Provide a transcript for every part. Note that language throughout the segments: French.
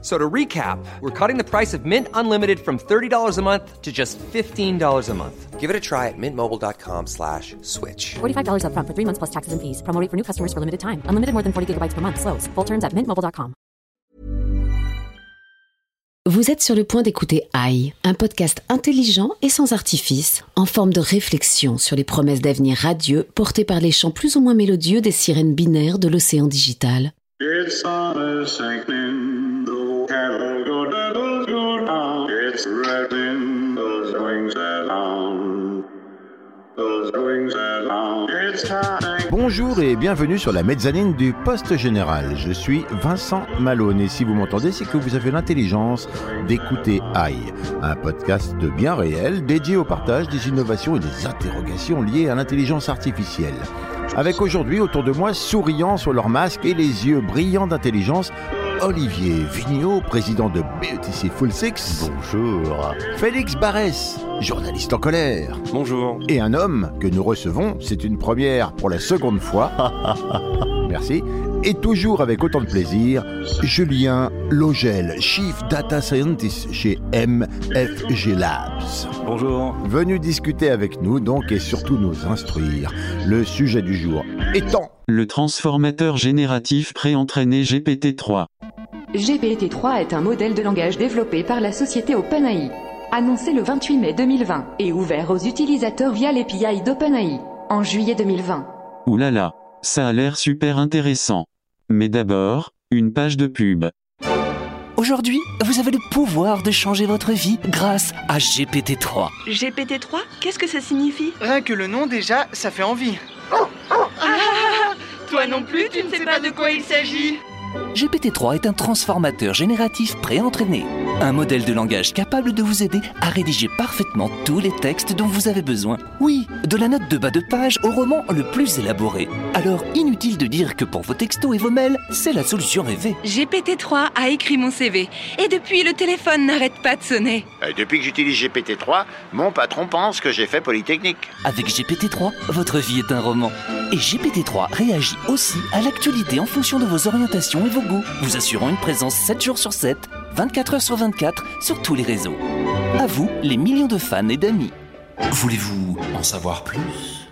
So to recap, we're cutting the price of Mint Unlimited from $30 a month to just $15 a month. Give it a try at mintmobile.com slash switch. $45 upfront for three months plus taxes and fees. Promo rate for new customers for limited time. Unlimited more than 40 gigabytes per month. Slows. Full terms at mintmobile.com. Vous êtes sur le point d'écouter AI, un podcast intelligent et sans artifice, en forme de réflexion sur les promesses d'avenir radieux portées par les chants plus ou moins mélodieux des sirènes binaires de l'océan digital. It's summer sinking, Bonjour et bienvenue sur la mezzanine du Poste Général. Je suis Vincent Malone et si vous m'entendez, c'est que vous avez l'intelligence d'écouter AI, un podcast bien réel dédié au partage des innovations et des interrogations liées à l'intelligence artificielle. Avec aujourd'hui autour de moi, souriant sur leur masque et les yeux brillants d'intelligence, Olivier Vigneault, président de BETC Full Six. Bonjour. Félix Barès, journaliste en colère. Bonjour. Et un homme que nous recevons, c'est une première pour la seconde fois. Merci. Et toujours avec autant de plaisir, Julien Logel, Chief Data Scientist chez MFG Labs. Bonjour. Venu discuter avec nous donc et surtout nous instruire. Le sujet du jour étant Le transformateur génératif pré-entraîné GPT-3. GPT-3 est un modèle de langage développé par la société OpenAI. Annoncé le 28 mai 2020 et ouvert aux utilisateurs via l'API d'OpenAI en juillet 2020. Ouh là là, ça a l'air super intéressant. Mais d'abord, une page de pub. Aujourd'hui, vous avez le pouvoir de changer votre vie grâce à GPT-3. GPT-3 Qu'est-ce que ça signifie? Rien que le nom déjà, ça fait envie. Ah Toi non plus, tu ne sais pas de quoi il s'agit GPT-3 est un transformateur génératif pré-entraîné. Un modèle de langage capable de vous aider à rédiger parfaitement tous les textes dont vous avez besoin. Oui, de la note de bas de page au roman le plus élaboré. Alors, inutile de dire que pour vos textos et vos mails, c'est la solution rêvée. GPT-3 a écrit mon CV. Et depuis, le téléphone n'arrête pas de sonner. Euh, Depuis que j'utilise GPT-3, mon patron pense que j'ai fait Polytechnique. Avec GPT-3, votre vie est un roman. Et GPT-3 réagit aussi à l'actualité en fonction de vos orientations et vos goûts, vous assurant une présence 7 jours sur 7, 24 heures sur 24, sur tous les réseaux. À vous, les millions de fans et d'amis. Voulez-vous en savoir plus?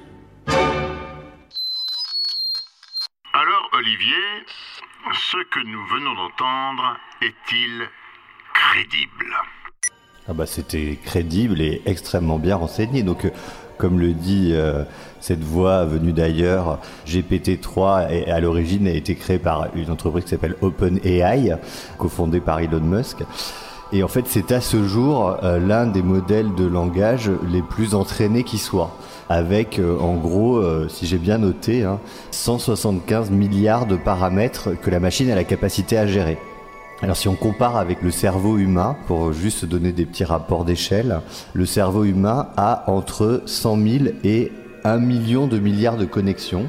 Alors, Olivier, ce que nous venons d'entendre est-il crédible? Ah bah c'était crédible et extrêmement bien renseigné. Donc euh, comme le dit euh, cette voix venue d'ailleurs, GPT-3 est- à l'origine a été créé par une entreprise qui s'appelle OpenAI, cofondée par Elon Musk. Et en fait, c'est à ce jour euh, l'un des modèles de langage les plus entraînés qui soit. Avec, euh, en gros, euh, si j'ai bien noté, hein, 175 milliards de paramètres que la machine a la capacité à gérer. Alors si on compare avec le cerveau humain, pour juste donner des petits rapports d'échelle, le cerveau humain a entre 100 000 et 1 million de milliards de connexions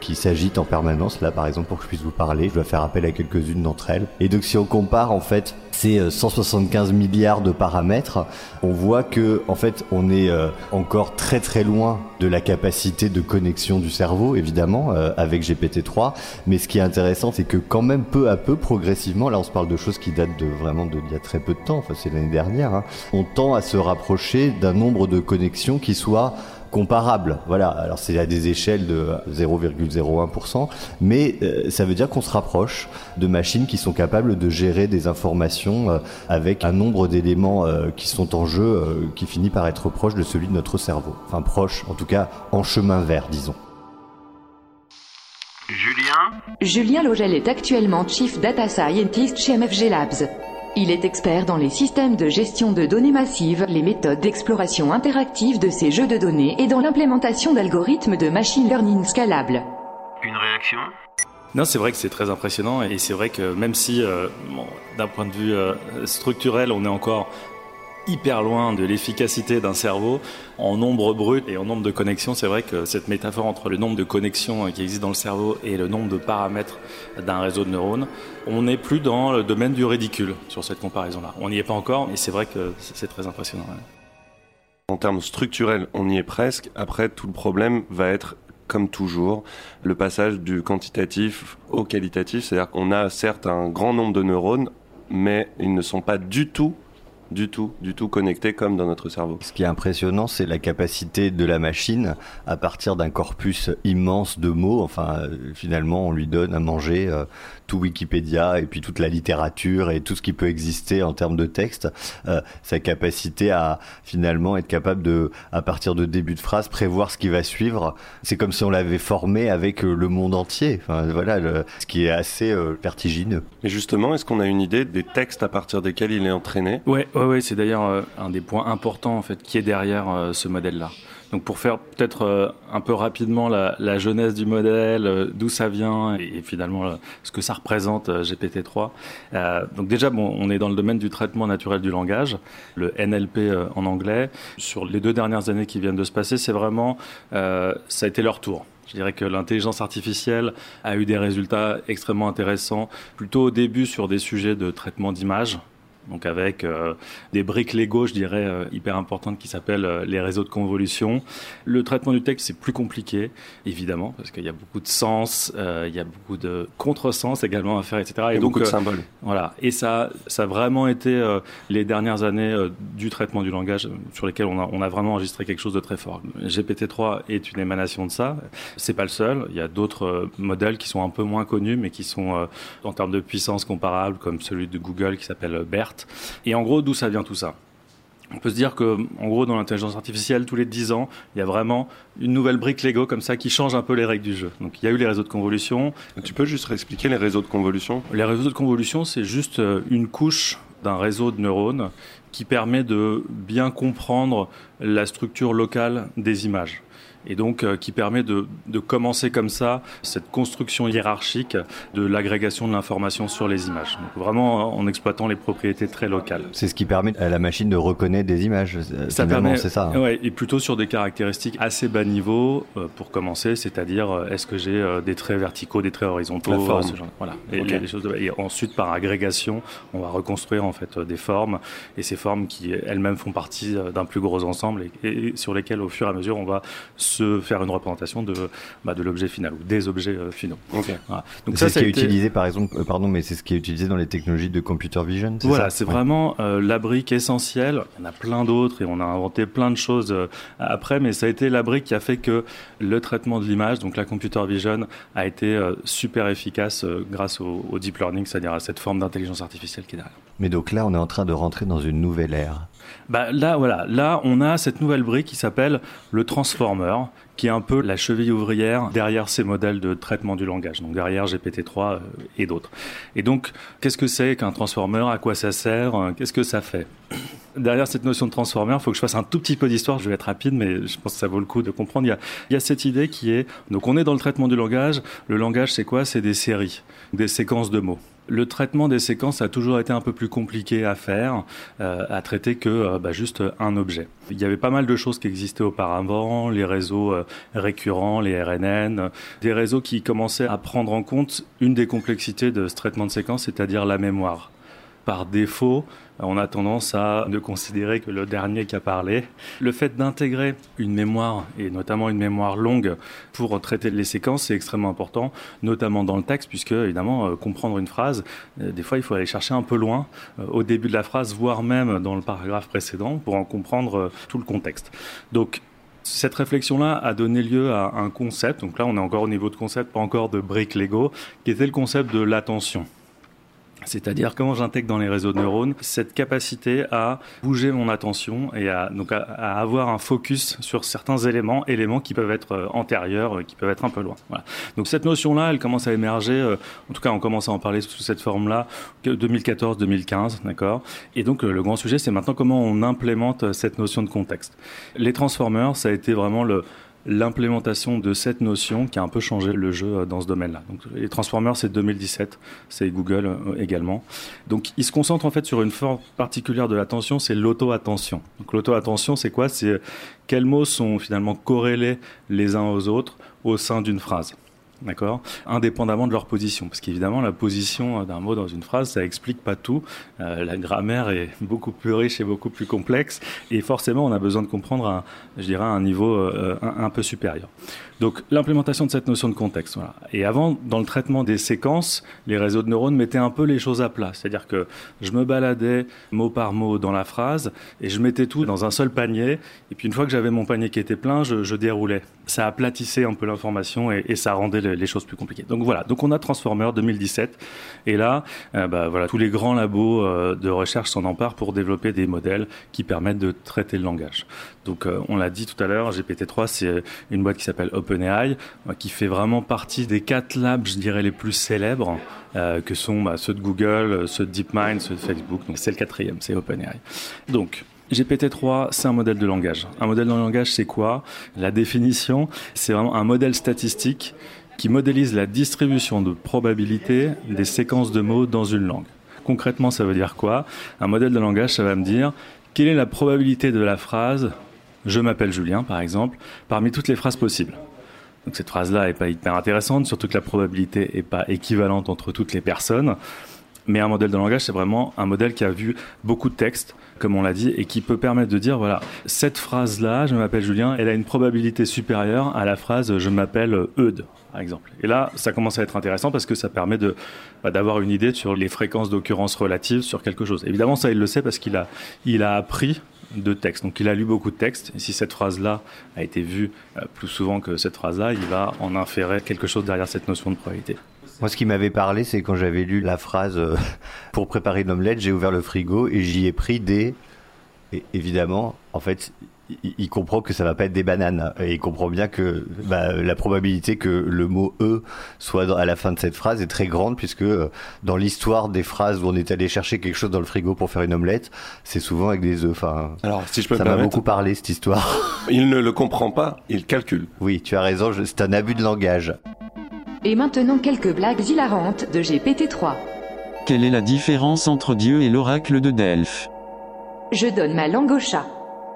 qui s'agitent en permanence. Là, par exemple, pour que je puisse vous parler, je dois faire appel à quelques-unes d'entre elles. Et donc, si on compare, en fait, ces euh, 175 milliards de paramètres, on voit que, en fait, on est euh, encore très très loin de la capacité de connexion du cerveau, évidemment, euh, avec GPT-3. Mais ce qui est intéressant, c'est que quand même peu à peu, progressivement, là, on se parle de choses qui datent de vraiment de, y a très peu de temps. Enfin, c'est l'année dernière. hein, on tend à se rapprocher d'un nombre de connexions qui soit comparable. Voilà, alors c'est à des échelles de 0,01%, mais euh, ça veut dire qu'on se rapproche de machines qui sont capables de gérer des informations euh, avec un nombre d'éléments euh, qui sont en jeu euh, qui finit par être proche de celui de notre cerveau. Enfin proche, en tout cas en chemin vert, disons. Julien? Julien Logel est actuellement Chief Data Scientist chez MFG Labs. Il est expert dans les systèmes de gestion de données massives, les méthodes d'exploration interactive de ces jeux de données et dans l'implémentation d'algorithmes de machine learning scalables. Une réaction? Non, c'est vrai que c'est très impressionnant et c'est vrai que même si, euh, bon, d'un point de vue euh, structurel, on est encore hyper loin de l'efficacité d'un cerveau en nombre brut et en nombre de connexions. C'est vrai que cette métaphore entre le nombre de connexions qui existent dans le cerveau et le nombre de paramètres d'un réseau de neurones, on n'est plus dans le domaine du ridicule sur cette comparaison-là. On n'y est pas encore, mais c'est vrai que c'est très impressionnant. En termes structurels, on y est presque. Après, tout le problème va être comme toujours, le passage du quantitatif au qualitatif. C'est-à-dire qu'on a certes un grand nombre de neurones, mais ils ne sont pas du tout du tout, du tout connectés comme dans notre cerveau. Ce qui est impressionnant, c'est la capacité de la machine à partir d'un corpus immense de mots. Enfin, euh, finalement, on lui donne à manger euh, tout Wikipédia et puis toute la littérature et tout ce qui peut exister en termes de texte. Euh, sa capacité à finalement être capable de, à partir de début de phrase, prévoir ce qui va suivre. C'est comme si on l'avait formé avec le monde entier. Enfin, voilà, ce qui est assez vertigineux. Et justement, est-ce qu'on a une idée des textes à partir desquels il est entraîné? Ouais, Ouais, ouais, c'est d'ailleurs euh, un des points importants en fait qui est derrière euh, ce modèle-là. Donc pour faire peut-être euh, un peu rapidement la, la jeunesse du modèle, d'où ça vient et, finalement ce que ça représente GPT-3. donc déjà, bon, on est dans le domaine du traitement naturel du langage, le NLP en anglais. Sur les deux dernières années qui viennent de se passer, c'est vraiment ça a été leur tour. Je dirais que l'intelligence artificielle a eu des résultats extrêmement intéressants, plutôt au début sur des sujets de traitement d'image, donc avec euh, des briques Lego, je dirais, euh, hyper importantes qui s'appellent euh, les réseaux de convolution. Le traitement du texte, c'est plus compliqué, évidemment, parce qu'il y a beaucoup de sens, il y a beaucoup de contresens également à faire, etc. Et, donc, beaucoup de symboles. Voilà. Et ça, ça a vraiment été les dernières années du traitement du langage sur lesquelles on a, on a vraiment enregistré quelque chose de très fort. GPT-3 est une émanation de ça. C'est pas le seul. Il y a d'autres modèles qui sont un peu moins connus, mais qui sont en termes de puissance comparables, comme celui de Google qui s'appelle BERT et en gros, d'où ça vient tout ça? On peut se dire que, en gros, dans l'intelligence artificielle, tous les 10 ans, il y a vraiment une nouvelle brique Lego comme ça qui change un peu les règles du jeu. Donc, il y a eu les réseaux de convolution. Tu peux juste réexpliquer les réseaux de convolution? Les réseaux de convolution, c'est juste euh, une couche d'un réseau de neurones qui permet de bien comprendre la structure locale des images et donc euh, qui permet de, de, commencer comme ça cette construction hiérarchique de l'agrégation de l'information sur les images. Donc vraiment en exploitant les propriétés très locales. C'est ce qui permet à la machine de reconnaître des images. Euh, ça permet, c'est ça. Hein. Ouais, et plutôt sur des caractéristiques assez bas niveau euh, pour commencer, c'est-à-dire est-ce que j'ai des traits verticaux, des traits horizontaux, la forme. voilà. Et, les choses et ensuite par agrégation, on va reconstruire en fait des formes et ces formes qui elles-mêmes font partie d'un plus gros ensemble et, et, sur lesquelles au fur et à mesure on va se faire une représentation de, bah, de l'objet final ou des objets euh, finaux. Donc c'est ce qui est utilisé par exemple, euh, pardon, mais c'est ce qui est utilisé dans les technologies de computer vision. Voilà, c'est vraiment euh, la brique essentielle. Il y en a plein d'autres et on a inventé plein de choses après, mais ça a été la brique qui a fait que le traitement de l'image, donc la computer vision, a été super efficace grâce au, au deep learning, c'est-à-dire à cette forme d'intelligence artificielle qui est derrière. Mais donc là, on est en train de rentrer dans une nouvelle ère. Bah là, voilà, là, on a cette nouvelle brique qui s'appelle le transformer, qui est un peu la cheville ouvrière derrière ces modèles de traitement du langage, donc derrière GPT-3 euh, et d'autres. Et donc, qu'est-ce que c'est qu'un transformer? À quoi ça sert? Euh, Qu'est-ce que ça fait? Derrière cette notion de transformer, il faut que je fasse un tout petit peu d'histoire, je vais être rapide, mais je pense que ça vaut le coup de comprendre. Il y a, il y a cette idée qui est, donc on est dans le traitement du langage, le langage c'est quoi? C'est des séries, des séquences de mots. Le traitement des séquences a toujours été un peu plus compliqué à faire, euh, à traiter que euh, bah, juste un objet. Il y avait pas mal de choses qui existaient auparavant, les réseaux euh, récurrents, les RNN, des réseaux qui commençaient à prendre en compte une des complexités de ce traitement de séquence, c'est-à-dire la mémoire. Par défaut, on a tendance à ne considérer que le dernier qui a parlé. Le fait d'intégrer une mémoire, et notamment une mémoire longue, pour traiter les séquences, c'est extrêmement important, notamment dans le texte, puisque évidemment, euh, comprendre une phrase, euh, des fois, il faut aller chercher un peu loin, euh, au début de la phrase, voire même dans le paragraphe précédent, pour en comprendre tout le contexte. Donc, cette réflexion-là a donné lieu à un concept, donc là on est encore au niveau de concept, pas encore de briques Lego, qui était le concept de l'attention. C'est-à-dire comment j'intègre dans les réseaux de neurones cette capacité à bouger mon attention et à, donc à, avoir un focus sur certains éléments, éléments qui peuvent être euh, antérieurs, euh, qui peuvent être un peu loin. Voilà. Donc cette notion-là, elle commence à émerger, euh, en tout cas on commence à en parler sous cette forme-là, 2014-2015, d'accord? Et donc le grand sujet, c'est maintenant comment on implémente cette notion de contexte. Les transformers, ça a été vraiment le, l'implémentation de cette notion qui a un peu changé le jeu euh, dans ce domaine-là. Donc les Transformers, c'est 2017, c'est Google euh, également. Donc ils se concentrent en fait sur une forme particulière de l'attention, c'est l'auto-attention. Donc l'auto-attention, c'est quoi? C'est quels mots sont finalement corrélés les uns aux autres au sein d'une phrase d'accord Indépendamment de leur position, parce qu'évidemment la position d'un mot dans une phrase, ça explique pas tout. Euh, la grammaire est beaucoup plus riche et beaucoup plus complexe, et forcément on a besoin de comprendre, un, je dirais, un niveau euh, un, un, peu supérieur. Donc l'implémentation de cette notion de contexte. Voilà. Et avant, dans le traitement des séquences, les réseaux de neurones mettaient un peu les choses à plat, c'est-à-dire que je me baladais mot par mot dans la phrase et je mettais tout dans un seul panier, et puis une fois que j'avais mon panier qui était plein, je, je déroulais. Ça aplatissait un peu l'information et, ça rendait les choses plus compliquées. Donc voilà, donc on a Transformer 2017 et là, euh, bah, voilà, tous les grands labos euh, de recherche s'en emparent pour développer des modèles qui permettent de traiter le langage. Donc euh, on l'a dit tout à l'heure, GPT-3 c'est une boîte qui s'appelle OpenAI euh, qui fait vraiment partie des quatre labs, je dirais les plus célèbres euh, que sont bah, ceux de Google, ceux de DeepMind, ceux de Facebook. Donc c'est le quatrième, c'est OpenAI. Donc GPT-3, c'est un modèle de langage. Un modèle de langage, c'est quoi? La définition, c'est vraiment un modèle statistique qui modélise la distribution de probabilité des séquences de mots dans une langue. Concrètement, ça veut dire quoi? Un modèle de langage, ça va me dire quelle est la probabilité de la phrase je m'appelle Julien, par exemple, parmi toutes les phrases possibles? Donc cette phrase-là n'est pas hyper intéressante, surtout que la probabilité n'est pas équivalente entre toutes les personnes. Mais un modèle de langage, c'est vraiment un modèle qui a vu beaucoup de textes, comme on l'a dit, et qui peut permettre de dire, voilà, cette phrase-là, je m'appelle Julien, elle a une probabilité supérieure à la phrase je m'appelle Eudes, par exemple. Et là, ça commence à être intéressant parce que ça permet de, bah, d'avoir une idée sur les fréquences d'occurrence relatives sur quelque chose. Évidemment, ça, il le sait parce qu'il a, il a appris de textes. Donc il a lu beaucoup de textes, si cette phrase-là a été vue euh, plus souvent que cette phrase-là, il va en inférer quelque chose derrière cette notion de probabilité. Moi, ce qui m'avait parlé, c'est quand j'avais lu la phrase euh, pour préparer une omelette, j'ai ouvert le frigo et j'y ai pris des. Et évidemment, en fait, il, il comprend que ça va pas être des bananes. Et il comprend bien que bah, la probabilité que le mot e soit dans- à la fin de cette phrase est très grande, puisque euh, dans l'histoire des phrases où on est allé chercher quelque chose dans le frigo pour faire une omelette, c'est souvent avec des œufs. Enfin, Alors, si je peux ça m'a beaucoup parlé cette histoire. Il ne le comprend pas, il calcule. Oui, tu as raison, je- c'est un abus de langage. Et maintenant quelques blagues hilarantes de GPT-3. Quelle est la différence entre Dieu et l'oracle de Delphes? Je donne ma langue au chat.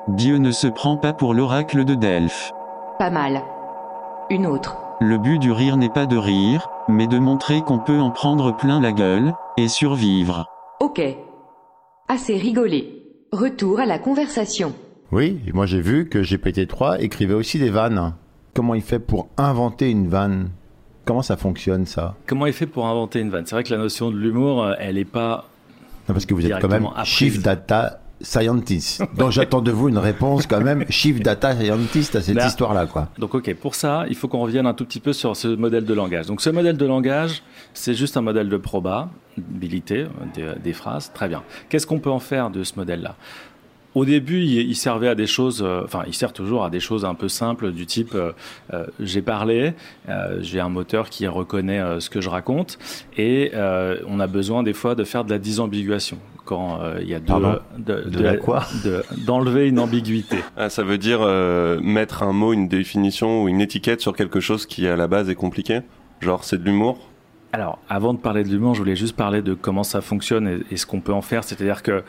Dieu ne se prend pas pour l'oracle de Delphes. Pas mal. Une autre. Le but du rire n'est pas de rire, mais de montrer qu'on peut en prendre plein la gueule, et survivre. Ok. Assez rigolé. Retour à la conversation. Oui, moi j'ai vu que GPT-3 écrivait aussi des vannes. Comment il fait pour inventer une vanne? Comment ça fonctionne ça? Comment il fait pour inventer une vanne? C'est vrai que la notion de l'humour, euh, elle n'est pas. Non, Parce que vous êtes quand même Directement apprise. Chief Data Scientist. Donc j'attends de vous une réponse quand même Chief Data Scientist à cette Là- histoire-là. quoi. Donc ok, pour ça, il faut qu'on revienne un tout petit peu sur ce modèle de langage. Donc ce modèle de langage, c'est juste un modèle de probabilité des, des phrases. Très bien. Qu'est-ce qu'on peut en faire de ce modèle-là? Au début, il, il servait à des choses, euh, enfin, il sert toujours à des choses un peu simples du type euh, euh, j'ai parlé, euh, j'ai un moteur qui reconnaît euh, ce que je raconte, et euh, on a besoin des fois de faire de la disambiguation quand euh, il y a deux, Pardon de, De la quoi de- d'enlever une ambiguïté. Ah, ça veut dire euh, mettre un mot, une définition ou une étiquette sur quelque chose qui à la base est compliqué? Genre c'est de l'humour? Alors, avant de parler de l'humour, je voulais juste parler de comment ça fonctionne et, ce qu'on peut en faire. C'est-à-dire que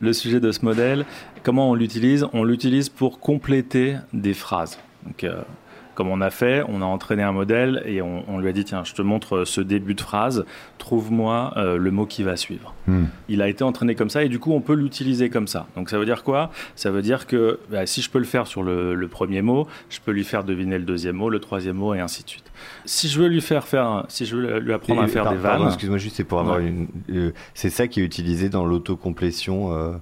le sujet de ce modèle, comment on l'utilise? On l'utilise pour compléter des phrases. Euh, comme on a fait, on a entraîné un modèle et on, on lui a dit tiens, je te montre ce début de phrase, trouve-moi euh, le mot qui va suivre. Hmm. Il a été entraîné comme ça et du coup on peut l'utiliser comme ça. Donc ça veut dire quoi? Ça veut dire que bah, si je peux le faire sur le, le premier mot, je peux lui faire deviner le deuxième mot, le troisième mot et ainsi de suite. Si je veux lui faire faire, si je veux lui apprendre Et- à faire par- des vannes, Excuse-moi juste, c'est pour avoir Ouais. une. euh, c'est ça qui est utilisé dans l'autocomplétion euh,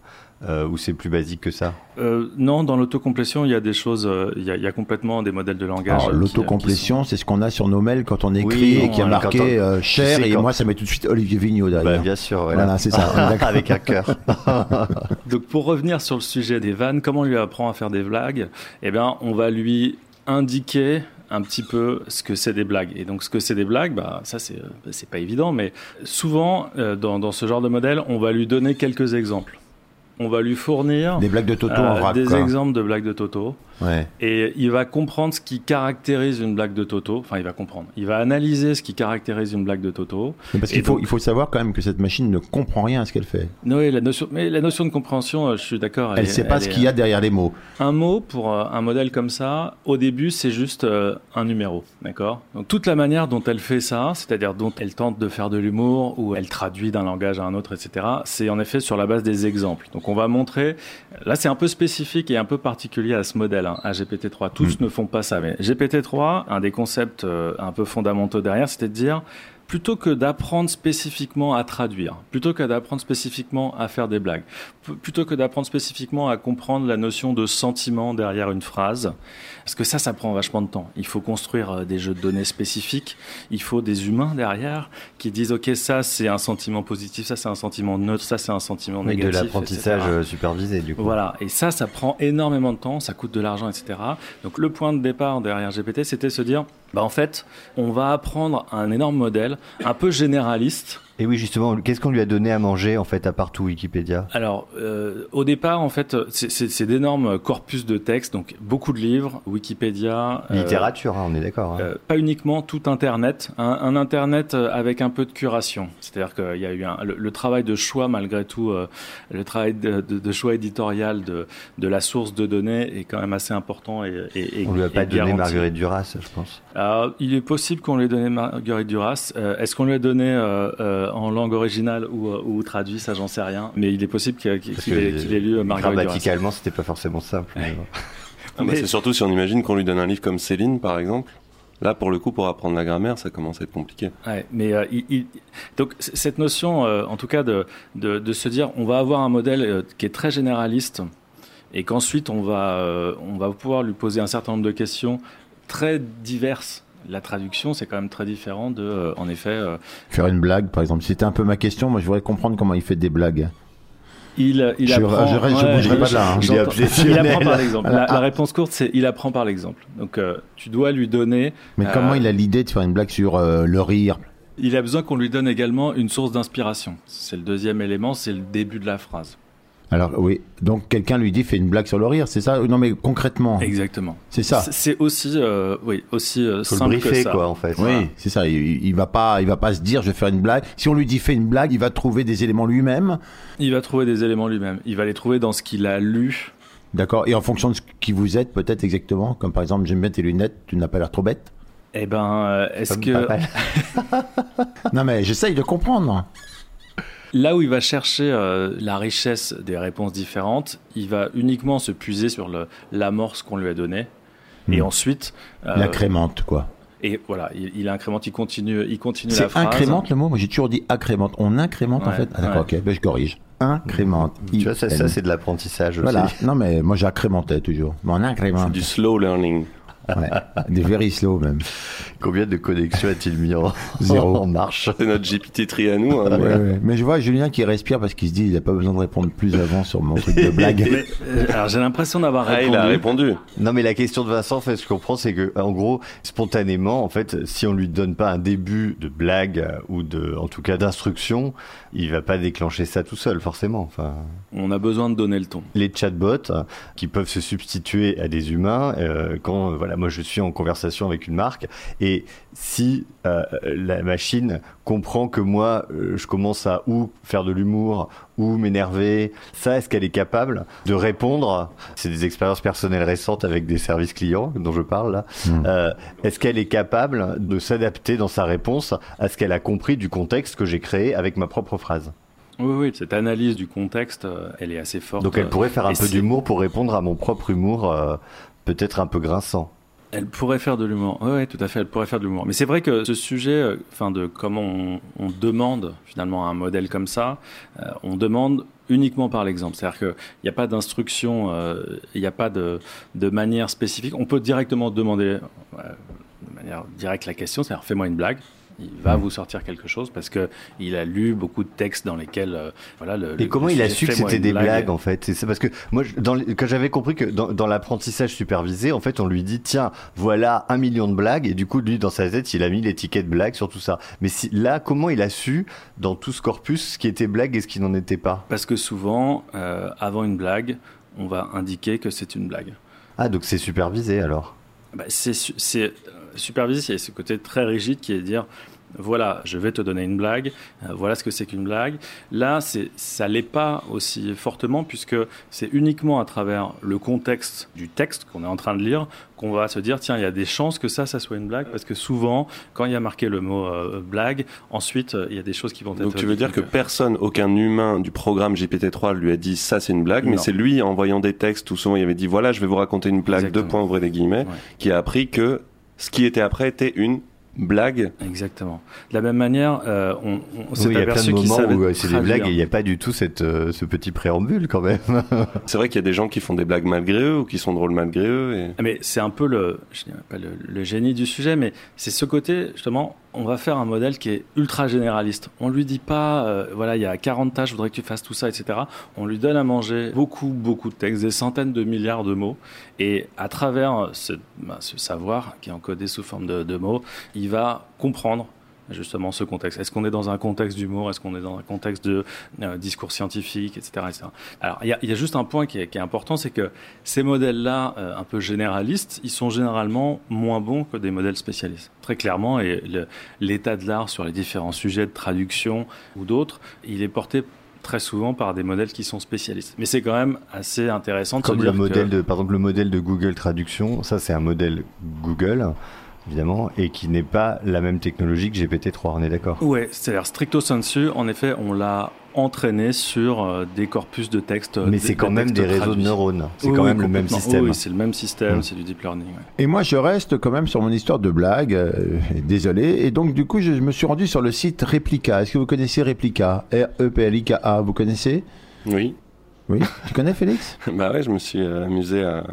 euh, ou c'est plus basique que ça? Euh, non, dans l'autocomplétion, il y a des choses, euh, il y, a, il y a complètement des modèles de langage. L'autocomplétion, c'est ce qu'on a sur nos mails quand on écrit Oui, et qui a marqué on- cher et quand- moi ça met tout de suite Olivier Vigneault derrière. Bah, bien sûr, voilà. Voilà, c'est ça. Avec un cœur. Donc pour revenir sur le sujet des vannes, comment on lui apprend à faire des blagues? Eh bien, on va lui indiquer un petit peu ce que c'est des blagues. Et donc ce que c'est des blagues, bah ça c'est c'est pas évident, mais souvent euh, dans, dans ce genre de modèle, on va lui donner quelques exemples. On va lui fournir Des blagues de Toto en vrac, des quoi. exemples de blagues de Toto. Ouais. Et il va comprendre ce qui caractérise une blague de Toto. Enfin, il va comprendre. Il va analyser ce qui caractérise une blague de Toto. Mais Parce qu'il faut, il faut savoir quand même que cette machine ne comprend rien à ce qu'elle fait. Non, oui, la notion, mais la notion de compréhension, euh, je suis d'accord. Elle est- sait pas elle ce qu'il y a derrière les mots. Un mot pour euh, un modèle comme ça, au début, c'est juste euh, un numéro, d'accord? Donc toute la manière dont elle fait ça, c'est-à-dire dont elle tente de faire de l'humour ou elle traduit d'un langage à un autre, etc. C'est en effet sur la base des exemples. Donc on va montrer. Là, c'est un peu spécifique et un peu particulier à ce modèle, hein, à GPT-3. Tous ne font pas ça, mais GPT-3, un des concepts euh, un peu fondamentaux derrière, c'était de dire plutôt que d'apprendre spécifiquement à traduire, plutôt que d'apprendre spécifiquement à faire des blagues, plutôt que d'apprendre spécifiquement à comprendre la notion de sentiment derrière une phrase, parce que ça, ça prend vachement de temps. Il faut construire euh, des jeux de données spécifiques, il faut des humains derrière qui disent, OK, ça c'est un sentiment positif, ça c'est un sentiment neutre, ça c'est un sentiment Oui, de négatif. l'apprentissage etc. euh, supervisé, du coup. Voilà, et ça, ça prend énormément de temps, ça coûte de l'argent, etc. Donc le point de départ derrière GPT, c'était se dire, bah en fait, on va apprendre un énorme modèle, un peu généraliste. Et oui, justement, qu'est-ce qu'on lui a donné à manger, en fait, à part tout Wikipédia? Alors, euh, au départ, en fait, c'est- d'énormes corpus de textes, donc beaucoup de livres, Wikipédia. euh, Littérature, hein, on est d'accord. hein. euh, pas uniquement tout Internet, un, un Internet avec un peu de curation. C'est-à-dire qu'il y a eu un, le, le travail de choix, malgré tout, le travail de, de- de choix éditorial de, de la source de données est quand même assez important. Et, et, et- on lui a pas donné garanti. Marguerite Duras, je pense. Alors, il est possible qu'on lui ait donné Marguerite Duras. Est-ce qu'on lui a donné en langue originale ou, euh, ou traduit Ça, j'en sais rien. Mais il est possible qu'il ait, qu'il ait lu euh, Marguerite. Grammaticalement, c'était pas forcément simple. Ah bah, c'est surtout si on imagine qu'on lui donne un livre comme Céline, par exemple. Là, pour le coup, pour apprendre la grammaire, ça commence à être compliqué. Ouais, mais euh, il- il- donc cette notion, euh, en tout cas, de, de, de se dire, on va avoir un modèle euh, qui est très généraliste, et qu'ensuite on va euh, on va pouvoir lui poser un certain nombre de questions très diverses. La traduction, c'est quand même très différent de, euh, en effet, euh, Faire une blague, par exemple. C'était un peu ma question. Moi, je voudrais comprendre comment il fait des blagues. il, il Je- apprend. je reste- je bougerai pas là, hein. Il apprend par l'exemple. La, la réponse courte, c'est il apprend par l'exemple. Donc, euh, tu dois lui donner. Mais euh, comment il a l'idée de faire une blague sur euh, le rire? Il a besoin qu'on lui donne également une source d'inspiration. C'est le deuxième élément, c'est le début de la phrase. Alors oui, donc quelqu'un lui dit fais une blague sur le rire, c'est ça? Non mais concrètement. Exactement. C'est ça. C'est- C'est aussi, euh, oui, aussi euh, Faut le simple que briefer, ça. quoi, en fait. Oui, c'est ça. Il, il va pas, il va pas se dire je vais faire une blague. Si on lui dit fais une blague, il va trouver des éléments lui-même. Il va trouver des éléments lui-même. Il va les trouver dans ce qu'il a lu. D'accord. Et en fonction de ce qui vous êtes, peut-être exactement. Comme par exemple, j'aime bien tes lunettes, tu n'as pas l'air trop bête? Eh ben, euh, est-ce que non mais j'essaye de comprendre. Là où il va chercher euh, la richesse des réponses différentes, il va uniquement se puiser sur l'amorce qu'on lui a donnée. Et Hmm. ensuite, euh, Il incrémente quoi. Et voilà, il, il incrémente, il continue, il continue la C'est phrase. incrémente le mot? Moi j'ai toujours dit accrémente. On incrémente en fait? Ah, d'accord. ouais. Ok. Ben, je corrige. Incrémente. Tu vois, ça, ça, c'est de l'apprentissage aussi. Voilà. Non mais moi j'accrémentais toujours. Mais on incrémente. Du slow learning. Ouais. Des very slow même. Combien de connexions a-t-il mis en, Zéro. en marche? C'est notre GPT-3 à nous. hein, mais- Ouais, ouais. Mais je vois Julien qui respire parce qu'il se dit il n'a pas besoin de répondre plus avant sur mon truc de blague. Mais, euh, alors j'ai l'impression d'avoir Ah, répondu. il a répondu. Non, mais la question de Vincent, en fait, ce que je comprends, c'est que, en gros, spontanément, en fait, si on lui donne pas un début de blague euh, ou de, en tout cas, d'instruction, il va pas déclencher ça tout seul, forcément. Enfin, On a besoin de donner le ton. les chatbots euh, qui peuvent se substituer à des humains euh, quand, voilà, moi, je suis en conversation avec une marque et si euh, la machine comprend que moi, euh, je commence à ou faire de l'humour ou m'énerver, ça, est-ce qu'elle est capable de répondre? C'est des expériences personnelles récentes avec des services clients dont je parle là. Hmm. Euh, est-ce qu'elle est capable de s'adapter dans sa réponse à ce qu'elle a compris du contexte que j'ai créé avec ma propre phrase? Oui, oui, cette analyse du contexte, elle est assez forte. Donc elle pourrait faire un Et peu d'humour pour répondre à mon propre humour, euh, peut-être un peu grinçant. Elle pourrait faire de l'humour. Oui, tout à fait, elle pourrait faire de l'humour. Mais c'est vrai que ce sujet, euh, enfin, de comment on, demande finalement un modèle comme ça, euh, on demande uniquement par l'exemple. C'est-à-dire qu'il n'y a pas d'instruction, euh, il n'y a pas de, manière spécifique. On peut directement demander de manière directe la question, c'est-à-dire fais-moi une blague. Il va vous sortir quelque chose parce que il a lu beaucoup de textes dans lesquels, euh, voilà, le. Et le- comment le il a su que c'était des blague. blagues en fait? C'est parce que moi, je- dans, les- quand j'avais compris que dans, dans l'apprentissage supervisé, en fait, on lui dit tiens, voilà un million de blagues, et du coup, lui, dans sa tête, il a mis l'étiquette blague sur tout ça. Mais si, là, comment il a su dans tout ce corpus ce qui était blague et ce qui n'en était pas? Parce que souvent, euh, avant une blague, on va indiquer que c'est une blague. Ah, donc c'est supervisé alors? Bah, C'est c'est supervisé, il y a ce côté très rigide qui est de dire voilà, je vais te donner une blague, euh, voilà ce que c'est qu'une blague. Là, ça l'est pas aussi fortement puisque c'est uniquement à travers le contexte du texte qu'on est en train de lire qu'on va se dire tiens, il y a des chances que ça, ça soit une blague parce que souvent, quand il y a marqué le mot euh, blague, ensuite il y a des choses qui vont être. Donc tu veux dire que personne, aucun humain du programme GPT-3 lui a dit ça c'est une blague, mais c'est lui en voyant des textes où souvent il avait dit voilà, je vais vous raconter une blague, deux points ouvrez les guillemets, qui a appris que ce qui était après était une blague. Exactement. De la même manière, euh, on, on s'est oui, aperçu qu'il savait où euh, c'est des blagues et il n'y a pas du tout cette, euh, ce petit préambule quand même. c'est vrai qu'il y a des gens qui font des blagues malgré eux ou qui sont drôles malgré eux. Et... Ah, mais c'est un peu le, je dirais pas le, le, génie du sujet, mais c'est ce côté justement on va faire un modèle qui est ultra généraliste. On lui dit pas, euh, voilà, il y a 40 tâches, je voudrais que tu fasses tout ça, etc. On lui donne à manger beaucoup, beaucoup de textes, des centaines de milliards de mots. Et à travers ce, ben, ce savoir qui est encodé sous forme de mots, il va comprendre justement ce contexte. Est-ce qu'on est dans un contexte d'humour? Est-ce qu'on est dans un contexte de euh, discours scientifique, etc., etc. Alors, il y a, y a, juste un point qui est, qui est important, c'est que ces modèles-là, euh, un peu généralistes, ils sont généralement moins bons que des modèles spécialistes. Très clairement, et l'état de l'art sur les différents sujets de traduction ou d'autres, il est porté très souvent par des modèles qui sont spécialistes. Mais c'est quand même assez intéressant de Comme se le dire modèle que... de, par exemple, le modèle de Google Traduction, ça c'est un modèle Google évidemment, et qui n'est pas la même technologie que GPT-3, on est d'accord? Oui, c'est-à-dire stricto sensu, en effet, on l'a entraîné sur euh, des corpus de textes. Mais c'est quand même des réseaux de neurones, c'est Oui, quand oui, même le même système. Oui, c'est le même système, Mm. c'est du deep learning. ouais. Et moi, je reste quand même sur mon histoire de blague. euh, désolé. Et donc, du coup, je me suis rendu sur le site Replica. Est-ce que vous connaissez Replica? R-E-P-L-I-K-A. Vous connaissez? Oui. Oui. tu connais, Félix? Bah ouais, je me suis euh, amusé à,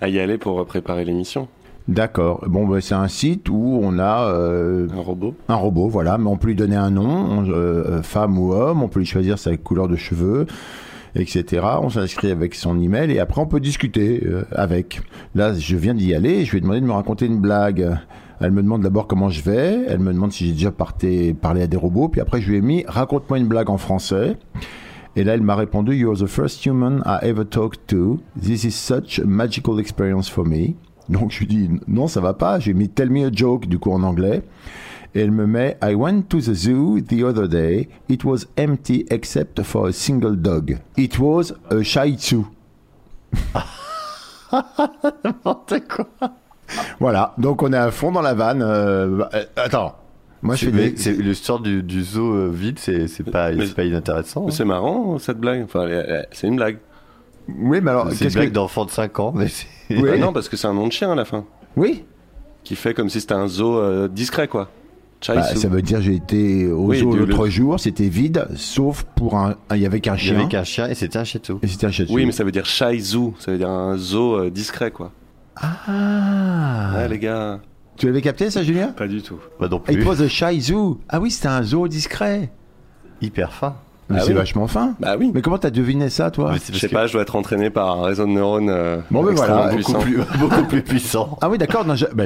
à y aller pour euh, préparer l'émission. D'accord. Bon, bah, c'est un site où on a euh, Un robot un robot, voilà, mais on peut lui donner un nom, on- euh, femme ou homme, on peut lui choisir sa couleur de cheveux, etc. On s'inscrit avec son email et après on peut discuter euh, avec. Là, je viens d'y aller, je lui ai demandé de me raconter une blague. Elle me demande d'abord comment je vais, elle me demande si j'ai déjà parté, parlé à des robots, puis après je lui ai mis raconte-moi une blague en français. Et là, elle m'a répondu You're the first human I ever talked to. This is such a magical experience for me. Donc je lui dis non, ça va pas. J'ai mis Tell me a joke du coup en anglais. Et elle me met I went to the zoo the other day. It was empty except for a single dog. It was a Shih Tzu. N'importe quoi. Voilà, donc on est à fond dans la vanne. euh, attends, moi je fais des... c'est- l'histoire du, du zoo euh, vide, c'est pas, Mais- pas inintéressant. Hein. C'est marrant cette blague. Enfin, c'est une blague. Oui, mais alors C'est une qu'est-ce blague que d'enfant de 5 ans, mais c'est. Oui. Ah non, parce que c'est un nom de chien à la fin. oui Qui fait comme si c'était un zoo euh, discret, quoi. Bah, ça veut dire j'ai été au Oui, zoo l'autre le- jour, c'était vide, sauf pour un, il y avait qu'un Il y chien. avait qu'un chien et c'était un shih tzu. Et c'était un Shih Tzu. Oui, mais ça veut dire Chai Zoo. Ça veut dire un zoo euh, discret, quoi. Ah Ouais, les gars. Tu l'avais capté ça, Julien? Pas du tout. Pas non It plus. was a Shih. Ah oui, c'était un zoo discret. Hyper fin. Mais Ah c'est oui. vachement fin. Bah oui. Mais comment t'as deviné ça, toi Je sais que- pas, je dois être entraîné par un réseau de neurones euh, Bon, ben voilà, beaucoup plus, beaucoup plus puissant. Ah oui, d'accord. bah,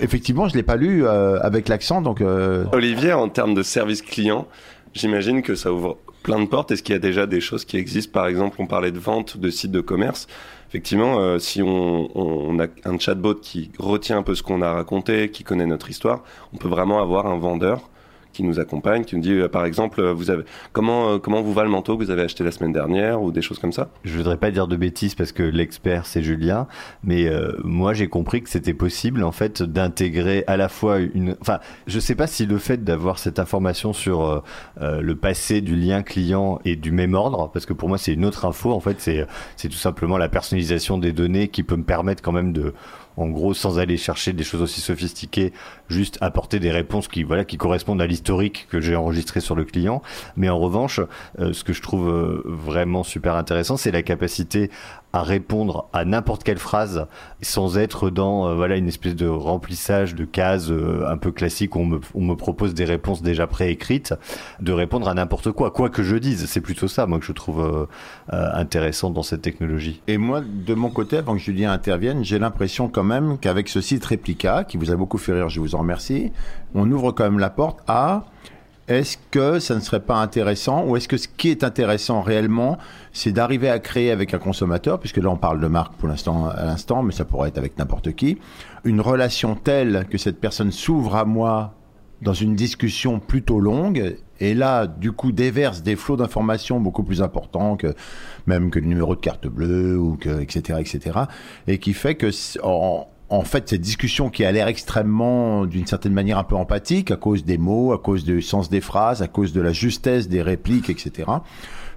effectivement, je l'ai pas lu euh, avec l'accent, donc. euh, Olivier, en termes de service client, j'imagine que ça ouvre plein de portes. Est-ce qu'il y a déjà des choses qui existent? Par exemple, on parlait de vente, de sites de commerce. Effectivement, euh, si on, on a un chatbot qui retient un peu ce qu'on a raconté, qui connaît notre histoire, on peut vraiment avoir un vendeur qui nous accompagne, qui nous dit, euh, par exemple, euh, vous avez comment euh, comment vous va le manteau que vous avez acheté la semaine dernière ou des choses comme ça? Je voudrais pas dire de bêtises parce que l'expert c'est Julien, mais moi j'ai compris que c'était possible en fait d'intégrer à la fois une. Enfin, je sais pas si le fait d'avoir cette information sur le passé du lien client est du même ordre, parce que pour moi c'est une autre info. En fait, c'est c'est tout simplement la personnalisation des données qui peut me permettre quand même de en gros, sans aller chercher des choses aussi sophistiquées, juste apporter des réponses qui, voilà, qui correspondent à l'historique que j'ai enregistré sur le client. Mais en revanche, euh, ce que je trouve euh, vraiment super intéressant, c'est la capacité à répondre à n'importe quelle phrase sans être dans euh, voilà une espèce de remplissage de cases euh, un peu classique où on me, propose des réponses déjà préécrites, de répondre à n'importe quoi, quoi que je dise. C'est plutôt ça, moi, que je trouve euh, intéressant dans cette technologie. Et moi, de mon côté, avant que Julien intervienne, j'ai l'impression quand même qu'avec ce site Replica, qui vous a beaucoup fait rire, je vous en remercie, on ouvre quand même la porte à est-ce que ça ne serait pas intéressant ou est-ce que ce qui est intéressant réellement, c'est d'arriver à créer avec un consommateur, puisque là on parle de marque pour l'instant à l'instant, mais ça pourrait être avec n'importe qui, une relation telle que cette personne s'ouvre à moi dans une discussion plutôt longue et là du coup déverse des flots d'informations beaucoup plus importants que même que le numéro de carte bleue ou que etc etc et qui fait que en, en fait, cette discussion qui a l'air extrêmement, d'une certaine manière, un peu empathique, à cause des mots, à cause du sens des phrases, à cause de la justesse des répliques, etc.,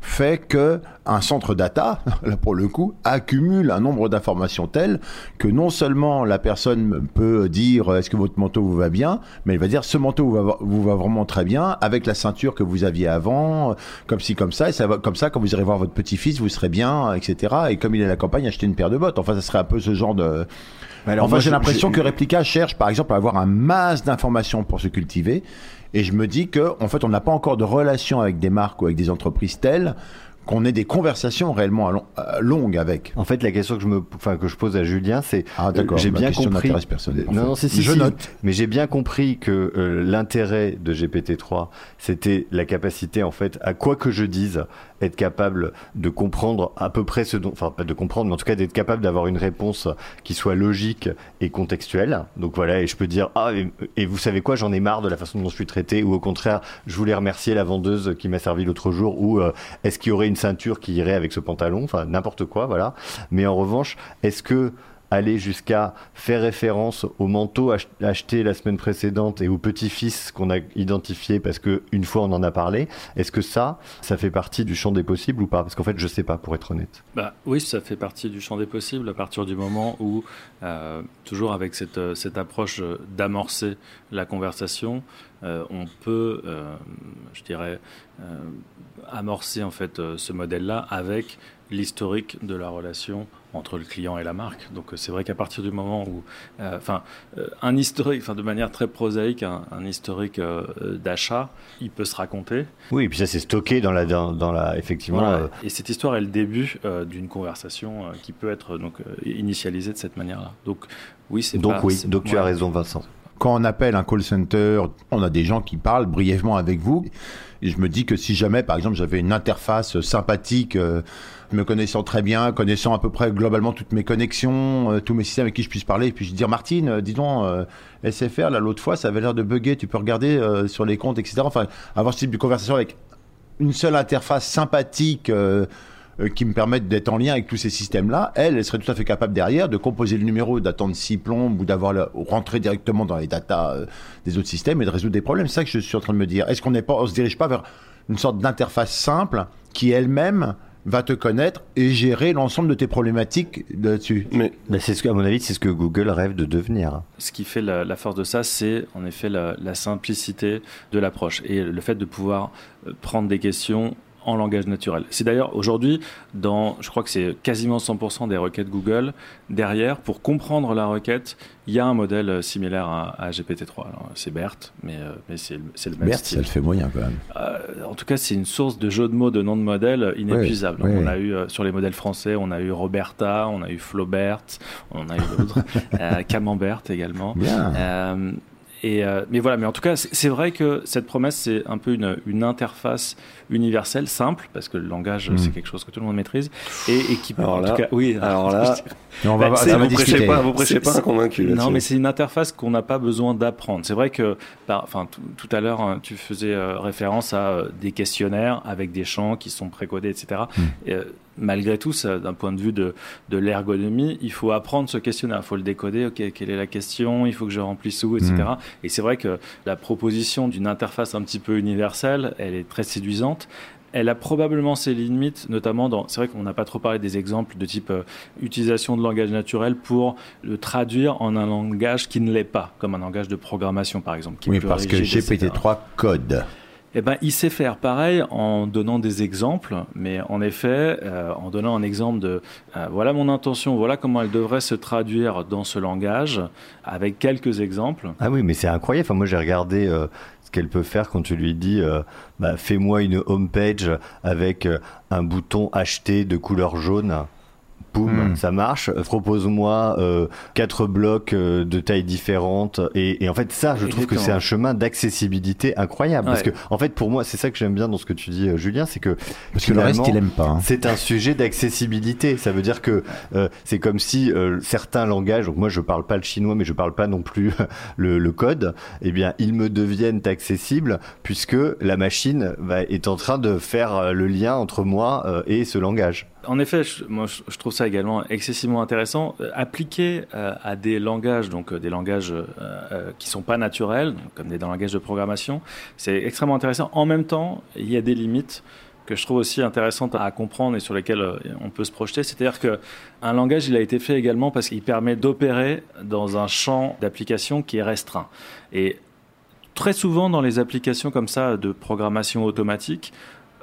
fait que un centre data, là pour le coup, accumule un nombre d'informations tel que non seulement la personne peut dire est-ce que votre manteau vous va bien, mais elle va dire ce manteau vous va, vous va vraiment très bien avec la ceinture que vous aviez avant, comme ci comme ça, et ça va comme ça quand vous irez voir votre petit-fils, vous serez bien, etc. Et comme il est à la campagne, acheter une paire de bottes. Enfin, ça serait un peu ce genre de alors enfin, j'ai l'impression que Replica cherche, par exemple, à avoir un masse d'informations pour se cultiver. Et je me dis que, en fait, on n'a pas encore de relation avec des marques ou avec des entreprises telles qu'on ait des conversations réellement long- euh, longues avec. En fait, la question que je me, enfin que je pose à Julien, c'est, Ah, d'accord, j'ai bien question compris. personne, Non, fait. non, si, si, Je si. note. Mais j'ai bien compris que euh, l'intérêt de GPT-3, c'était la capacité, en fait, à quoi que je dise, être capable de comprendre à peu près ce dont, enfin pas de comprendre, mais en tout cas d'être capable d'avoir une réponse qui soit logique et contextuelle. Donc voilà, et je peux dire ah et, et vous savez quoi, j'en ai marre de la façon dont je suis traité, ou au contraire, je voulais remercier la vendeuse qui m'a servi l'autre jour, ou euh, est-ce qu'il y aurait une ceinture qui irait avec ce pantalon, enfin n'importe quoi, voilà. Mais en revanche, est-ce que aller jusqu'à faire référence au manteau ach- acheté la semaine précédente et au petit-fils qu'on a identifié parce que une fois on en a parlé, est-ce que ça, ça fait partie du champ des possibles ou pas? Parce qu'en fait, je sais pas, pour être honnête. Bah, oui, ça fait partie du champ des possibles à partir du moment où, euh, toujours avec cette, euh, cette approche euh, d'amorcer la conversation, on peut, je dirais, amorcer en fait ce modèle-là avec l'historique de la relation entre le client et la marque. Donc euh, c'est vrai qu'à partir du moment où, euh, enfin, euh, un historique, enfin de manière très prosaïque, un, un historique euh, d'achat, il peut se raconter. Oui, et puis ça c'est stocké dans la, dans, dans la, effectivement. Voilà. euh, Et cette histoire est le début euh, d'une conversation euh, qui peut être donc euh, initialisée de cette manière-là. Donc oui, c'est donc pas- oui, donc tu as raison, Vincent. Quand on appelle un call center, on a des gens qui parlent brièvement avec vous. Et je me dis que si jamais, par exemple, j'avais une interface sympathique, euh, me connaissant très bien, connaissant à peu près globalement toutes mes connexions, euh, tous mes systèmes avec qui je puisse parler, et puis je dire Martine, euh, dis donc, euh, SFR, là l'autre fois, ça avait l'air de bugger, tu peux regarder sur les comptes, etc. Enfin, avoir ce type de conversation avec une seule interface sympathique qui me permette d'être en lien avec tous ces systèmes-là, elle, elle serait tout à fait capable derrière de composer le numéro, d'attendre six plombes ou d'avoir rentrer directement dans les datas des autres systèmes et de résoudre des problèmes. C'est ça que je suis en train de me dire. Est-ce qu'on n'est pas, on se dirige pas vers une sorte d'interface simple qui elle-même va te connaître et gérer l'ensemble de tes problématiques là-dessus. Mais c'est ce que, à mon avis, c'est ce que Google rêve de devenir. Ce qui fait la, la force de ça, c'est en effet la, la simplicité de l'approche et le fait de pouvoir euh, prendre des questions en langage naturel. C'est d'ailleurs aujourd'hui, dans, je crois que c'est quasiment 100% des requêtes Google, derrière, pour comprendre la requête, il y a un modèle euh, similaire à, à GPT-3. Alors, C'est BERT, mais, euh, mais c'est le, même style. ça le fait moyen quand même. Euh, en tout cas, c'est une source de jeux de mots, de noms de modèles inépuisable. Oui, oui, on a eu euh, sur les modèles français, on a eu Roberta, on a eu Flaubert, on a eu d'autres, euh, Camembert également. Bien. Euh, et euh, mais voilà, mais en tout cas, c'est vrai que cette promesse, c'est un peu une, une interface universelle, simple, parce que le langage, Mm. c'est quelque chose que tout le monde maîtrise, et, et qui, Alors en là- tout cas, oui. alors là- on va- Bah, vous prêchez pas- vous prêchez pas convaincu, Non, mais c'est une interface qu'on n'a pas besoin d'apprendre. C'est vrai que, enfin, tout- à l'heure, hein, tu faisais euh, référence à euh, des questionnaires avec des champs qui sont précodés, etc. Hmm. Et, malgré tout, d'un point de vue de, de l'ergonomie, il faut apprendre ce questionnaire. Il faut le décoder. Ok, quelle est la question? Il faut que je remplisse où, etc. Hmm. Et c'est vrai que la proposition d'une interface un petit peu universelle, elle est très séduisante. Elle a probablement ses limites, notamment dans. C'est vrai qu'on n'a pas trop parlé des exemples de type euh, utilisation de langage naturel pour le traduire en un langage qui ne l'est pas, comme un langage de programmation par exemple. Qui est Oui, plus parce que rigide, etc. GPT-3 code. Eh ben, il sait faire pareil en donnant des exemples, mais en effet, euh, en donnant un exemple de euh, voilà mon intention, voilà comment elle devrait se traduire dans ce langage, avec quelques exemples. Ah oui, mais c'est incroyable. Enfin, moi, j'ai regardé euh, ce qu'elle peut faire quand tu lui dis euh, bah, fais-moi une home page avec euh, un bouton acheter de couleur jaune. Boum, Mm. ça marche. Euh, Propose-moi euh, quatre blocs euh, de tailles différentes. Et, et en fait, ça, je trouve que c'est un chemin d'accessibilité incroyable. Parce que, en fait, pour moi, c'est ça que j'aime bien dans ce que tu dis, euh, Julien, c'est que Parce que le reste, il aime pas. hein. c'est un sujet d'accessibilité. Ça veut dire que euh, c'est comme si euh, certains langages, donc moi je parle pas le chinois, mais je parle pas non plus le, le code, eh bien ils me deviennent accessibles puisque la machine va, est en train de faire le lien entre moi euh, et ce langage. En effet, je, moi, je, trouve ça également excessivement intéressant. Euh, appliqué euh, à des langages, donc euh, des langages euh, qui sont pas naturels, comme des langages de programmation, c'est extrêmement intéressant. En même temps, il y a des limites que je trouve aussi intéressantes à comprendre et sur lesquelles on peut se projeter. C'est-à-dire que un langage, il a été fait également parce qu'il permet d'opérer dans un champ d'application qui est restreint. Et très souvent dans les applications comme ça de programmation automatique,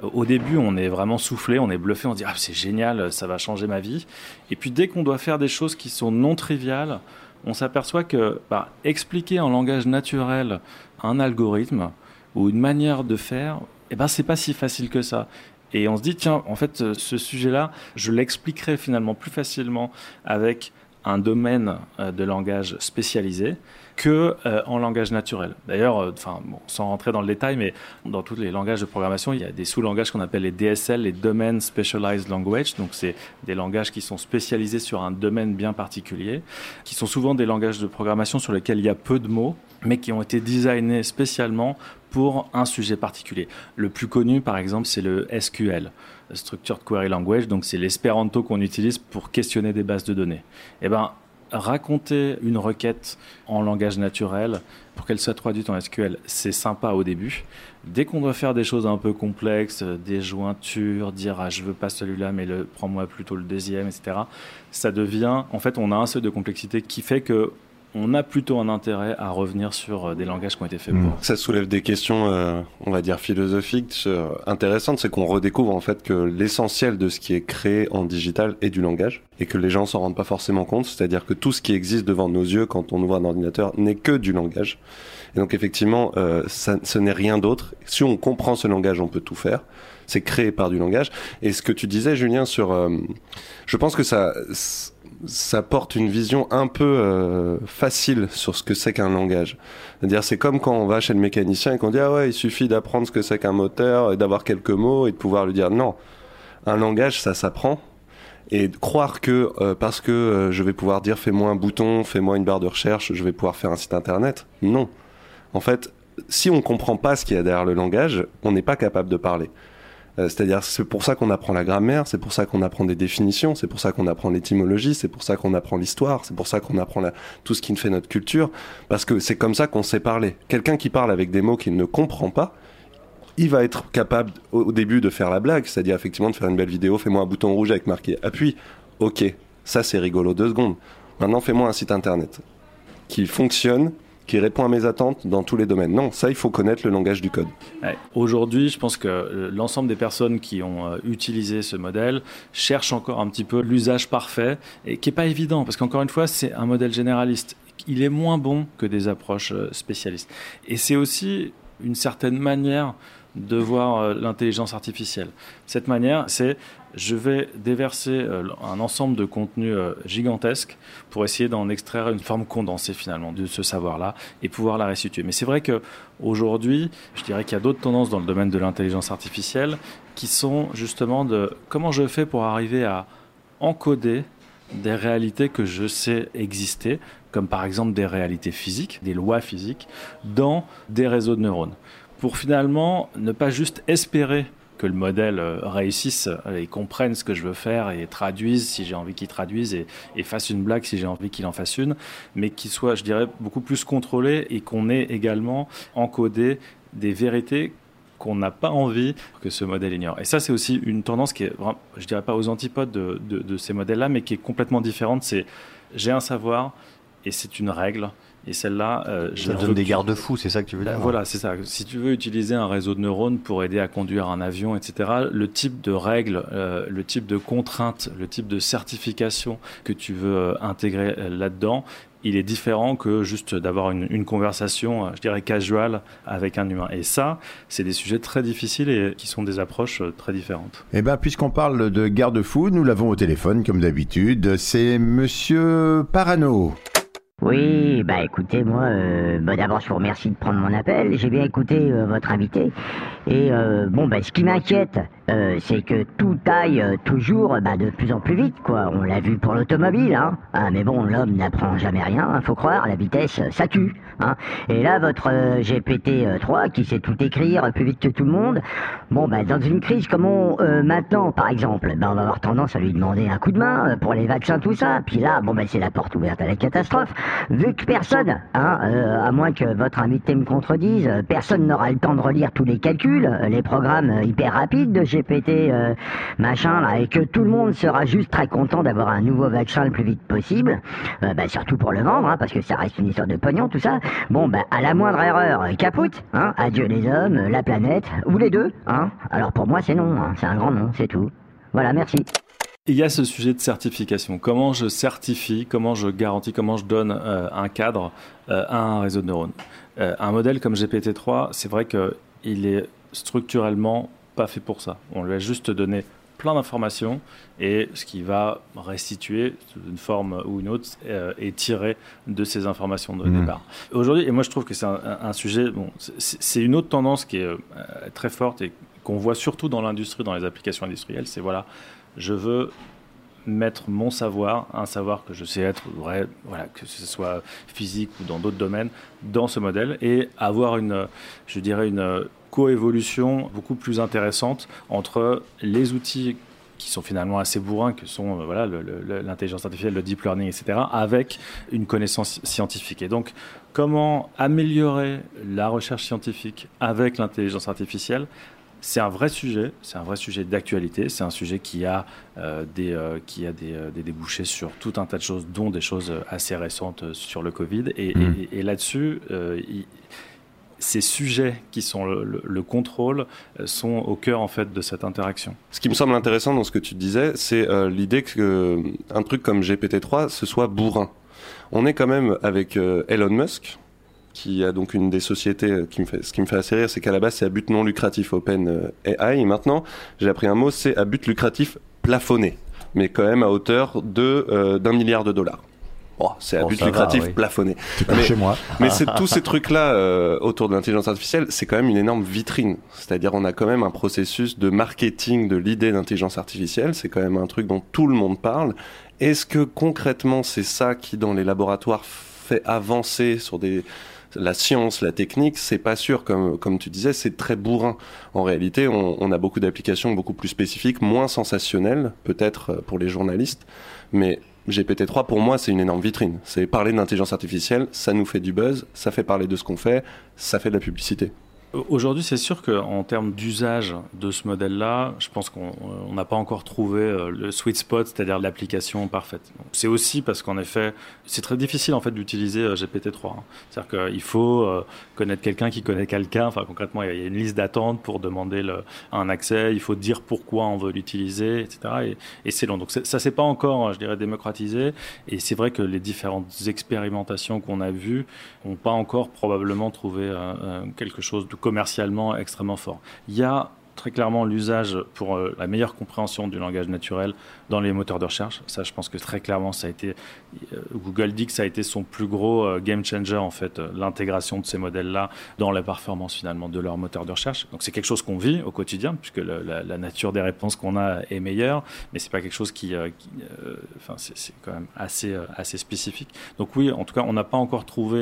au début, on est vraiment soufflé, on est bluffé, on se dit ah c'est génial, ça va changer ma vie. Et puis dès qu'on doit faire des choses qui sont non triviales, on s'aperçoit que bah, expliquer en langage naturel un algorithme ou une manière de faire, eh ben c'est pas si facile que ça. Et on se dit tiens, en fait, ce sujet-là, je l'expliquerai finalement plus facilement avec un domaine euh, de langage spécialisé que euh, en langage naturel. D'ailleurs, euh, enfin, sans rentrer dans le détail, mais dans tous les langages de programmation, il y a des sous-langages qu'on appelle les DSL, les Domain Specialized Language. Donc, c'est des langages qui sont spécialisés sur un domaine bien particulier, qui sont souvent des langages de programmation sur lesquels il y a peu de mots, mais qui ont été designés spécialement pour un sujet particulier. Le plus connu, par exemple, c'est le SQL. Structured Query Language, donc c'est l'espéranto qu'on utilise pour questionner des bases de données. Eh ben, raconter une requête en langage naturel pour qu'elle soit traduite en SQL, c'est sympa au début. Dès qu'on doit faire des choses un peu complexes, euh, des jointures, dire ah, je veux pas celui-là, mais prends-moi plutôt le deuxième, etc., ça devient, en fait, on a un seuil de complexité qui fait que on a plutôt un intérêt à revenir sur euh, des langages qui ont été faits pour. Ça soulève des questions, euh, on va dire philosophiques, euh, intéressantes. C'est qu'on redécouvre en fait que l'essentiel de ce qui est créé en digital est du langage et que les gens s'en rendent pas forcément compte. C'est-à-dire que tout ce qui existe devant nos yeux quand on ouvre un ordinateur n'est que du langage. Et donc effectivement, euh, ça, ce n'est rien d'autre. Si on comprend ce langage, on peut tout faire. C'est créé par du langage. Et ce que tu disais, Julien, sur, euh, je pense que ça ça porte une vision un peu euh, facile sur ce que c'est qu'un langage. C'est-à-dire, c'est comme quand on va chez le mécanicien et qu'on dit ah ouais, il suffit d'apprendre ce que c'est qu'un moteur et d'avoir quelques mots et de pouvoir lui dire non. Un langage, ça s'apprend. Et croire que euh, parce que euh, je vais pouvoir dire fais-moi un bouton, fais-moi une barre de recherche, je vais pouvoir faire un site internet, non. En fait, si on comprend pas ce qu'il y a derrière le langage, on n'est pas capable de parler. Euh, C'est-à-dire, c'est pour ça qu'on apprend la grammaire, c'est pour ça qu'on apprend des définitions, c'est pour ça qu'on apprend l'étymologie, c'est pour ça qu'on apprend l'histoire, c'est pour ça qu'on apprend tout ce qui fait notre culture, parce que c'est comme ça qu'on sait parler. Quelqu'un qui parle avec des mots qu'il ne comprend pas, il va être capable au au début de faire la blague, c'est-à-dire effectivement de faire une belle vidéo, fais-moi un bouton rouge avec marqué appuie. Ok, ça c'est rigolo deux secondes. Maintenant fais-moi un site internet qui fonctionne, qui répond à mes attentes dans tous les domaines. Non, ça il faut connaître le langage du code. Aujourd'hui, je pense que euh, l'ensemble des personnes qui ont euh, utilisé ce modèle cherchent encore un petit peu l'usage parfait et qui est pas évident parce qu'encore une fois, c'est un modèle généraliste. Il est moins bon que des approches euh, spécialistes. Et c'est aussi une certaine manière de voir euh, l'intelligence artificielle. Cette manière, c'est je vais déverser euh, un ensemble de contenus euh, gigantesques pour essayer d'en extraire une forme condensée finalement de ce savoir-là et pouvoir la restituer. Mais c'est vrai que aujourd'hui, je dirais qu'il y a d'autres tendances dans le domaine de l'intelligence artificielle qui sont justement de comment je fais pour arriver à encoder des réalités que je sais exister, comme par exemple des réalités physiques, des lois physiques, dans des réseaux de neurones. Pour finalement ne pas juste espérer que le modèle euh, réussisse et comprenne ce que je veux faire et traduise si j'ai envie qu'il traduise et, fasse une blague si j'ai envie qu'il en fasse une, mais qu'il soit, je dirais, beaucoup plus contrôlé et qu'on ait également encodé des vérités qu'on n'a pas envie que ce modèle ignore. Et ça, c'est aussi une tendance qui est, je dirais pas aux antipodes de, de- de ces modèles-là, mais qui est complètement différente. C'est j'ai un savoir et c'est une règle. Et celle-là, euh, je Ça donne des garde-fous, c'est ça que tu veux Ben dire Voilà, c'est ça. Si tu veux utiliser un réseau de neurones pour aider à conduire un avion, etc., le type de règles, euh, le type de contraintes, le type de certification que tu veux euh, intégrer euh, là-dedans il est différent que juste d'avoir une, une, conversation, euh, je dirais, casual avec un humain. Et ça, c'est des sujets très difficiles et qui sont des approches euh, très différentes. Eh bien, puisqu'on parle de garde-fou, nous l'avons au téléphone, comme d'habitude. C'est Monsieur Parano. Oui, bah écoutez, moi, euh, bah d'abord je vous remercie de prendre mon appel. J'ai bien écouté euh, votre invité. Et euh, bon, bah ce qui m'inquiète, euh, c'est que tout aille euh, toujours bah, de plus en plus vite, quoi. On l'a vu pour l'automobile, hein. Ah, mais bon, l'homme n'apprend jamais rien, hein, faut croire. La vitesse, ça tue, hein. Et là, votre GPT-3 qui sait tout écrire plus vite que tout le monde. Bon, bah dans une crise comme on maintenant, par exemple, bah on va avoir tendance à lui demander un coup de main pour les vaccins, tout ça. Puis là, bon, bah c'est la porte ouverte à la catastrophe vu que personne, hein, euh, à moins que votre invité me contredise, personne n'aura le temps de relire tous les calculs, les programmes hyper rapides de GPT, euh, machin, là, et que tout le monde sera juste très content d'avoir un nouveau vaccin le plus vite possible, euh, bah, surtout pour le vendre, hein, parce que ça reste une histoire de pognon, tout ça. Bon, bah, à la moindre erreur, capoute, hein, adieu les hommes, la planète, ou les deux, hein. Alors pour moi, c'est non, hein, c'est un grand non, c'est tout. Voilà, merci. Il y a ce sujet de certification. Comment je certifie, comment je garantis, comment je donne euh, un cadre euh, à un réseau de neurones? Euh, un modèle comme GPT-3, c'est vrai qu'il est structurellement pas fait pour ça. On lui a juste donné plein d'informations et ce qui va restituer d'une forme ou une autre est tiré de ces informations de Mmh. départ. Aujourd'hui, et moi je trouve que c'est un, un sujet, bon, c'est c'est une autre tendance qui est euh, très forte et qu'on voit surtout dans l'industrie, dans les applications industrielles, c'est voilà, je veux mettre mon savoir, un savoir que je sais être vrai, voilà, que ce soit physique ou dans d'autres domaines, dans ce modèle et avoir une, je dirais, une coévolution beaucoup plus intéressante entre les outils qui sont finalement assez bourrins, que sont euh, voilà l'intelligence artificielle, le deep learning, etc., avec une connaissance scientifique. Et donc, comment améliorer la recherche scientifique avec l'intelligence artificielle c'est un vrai sujet, c'est un vrai sujet d'actualité, c'est un sujet qui a, euh, des, euh, qui a des, des débouchés sur tout un tas de choses, dont des choses assez récentes sur le Covid. Et, et- et là-dessus, ces sujets qui sont le, le- le contrôle euh, sont au cœur en fait de cette interaction. Ce qui me semble intéressant dans ce que tu disais, c'est euh, l'idée que euh, un truc comme GPT-3 ce soit bourrin. On est quand même avec Elon Musk, qui a donc une des sociétés qui me fait, ce qui me fait assez rire, c'est qu'à la base c'est à but non lucratif Open AI. Maintenant, j'ai appris un mot, c'est à but lucratif plafonné, mais quand même à hauteur de d'un milliard de dollars. Oh, c'est à Bon, but ça va, lucratif oui. plafonné. Pas chez moi. Mais c'est tous ces trucs-là euh, autour de l'intelligence artificielle, c'est quand même une énorme vitrine. C'est-à-dire, on a quand même un processus de marketing de l'idée d'intelligence artificielle. C'est quand même un truc dont tout le monde parle. Est-ce que concrètement, c'est ça qui, dans les laboratoires, fait avancer sur des la science, la technique, c'est pas sûr. Comme, comme tu disais, c'est très bourrin. En réalité, on, on a beaucoup d'applications beaucoup plus spécifiques, moins sensationnelles, peut-être euh, pour les journalistes. Mais GPT-3, pour moi, c'est une énorme vitrine. C'est parler d'intelligence artificielle, ça nous fait du buzz, ça fait parler de ce qu'on fait, ça fait de la publicité. Aujourd'hui, c'est sûr qu'en termes d'usage de ce modèle-là, je pense qu'on on n'a pas encore trouvé euh, le sweet spot, c'est-à-dire l'application parfaite. C'est aussi parce qu'en effet, c'est très difficile en fait d'utiliser euh, GPT-3. hein. C'est-à-dire qu'il faut euh, connaître quelqu'un qui connaît quelqu'un. Enfin, concrètement, il y a- une liste d'attente pour demander un accès. Il faut dire pourquoi on veut l'utiliser, etc. Et, c'est long. Donc ça, c'est pas encore, je dirais, démocratisé. Et c'est vrai que les différentes expérimentations qu'on a vues n'ont pas encore probablement trouvé euh, euh, quelque chose de commercialement extrêmement fort. Il y a très clairement l'usage pour euh, la meilleure compréhension du langage naturel dans les moteurs de recherche. Ça, je pense que très clairement, ça a été euh, Google dit que ça a été son plus gros euh, game changer en fait, euh, l'intégration de ces modèles-là dans la performance finalement de leur moteur de recherche. Donc c'est quelque chose qu'on vit au quotidien puisque la, nature des réponses qu'on a est meilleure, mais c'est pas quelque chose qui, euh, enfin c'est quand même assez assez spécifique. Donc oui, en tout cas, on n'a pas encore trouvé.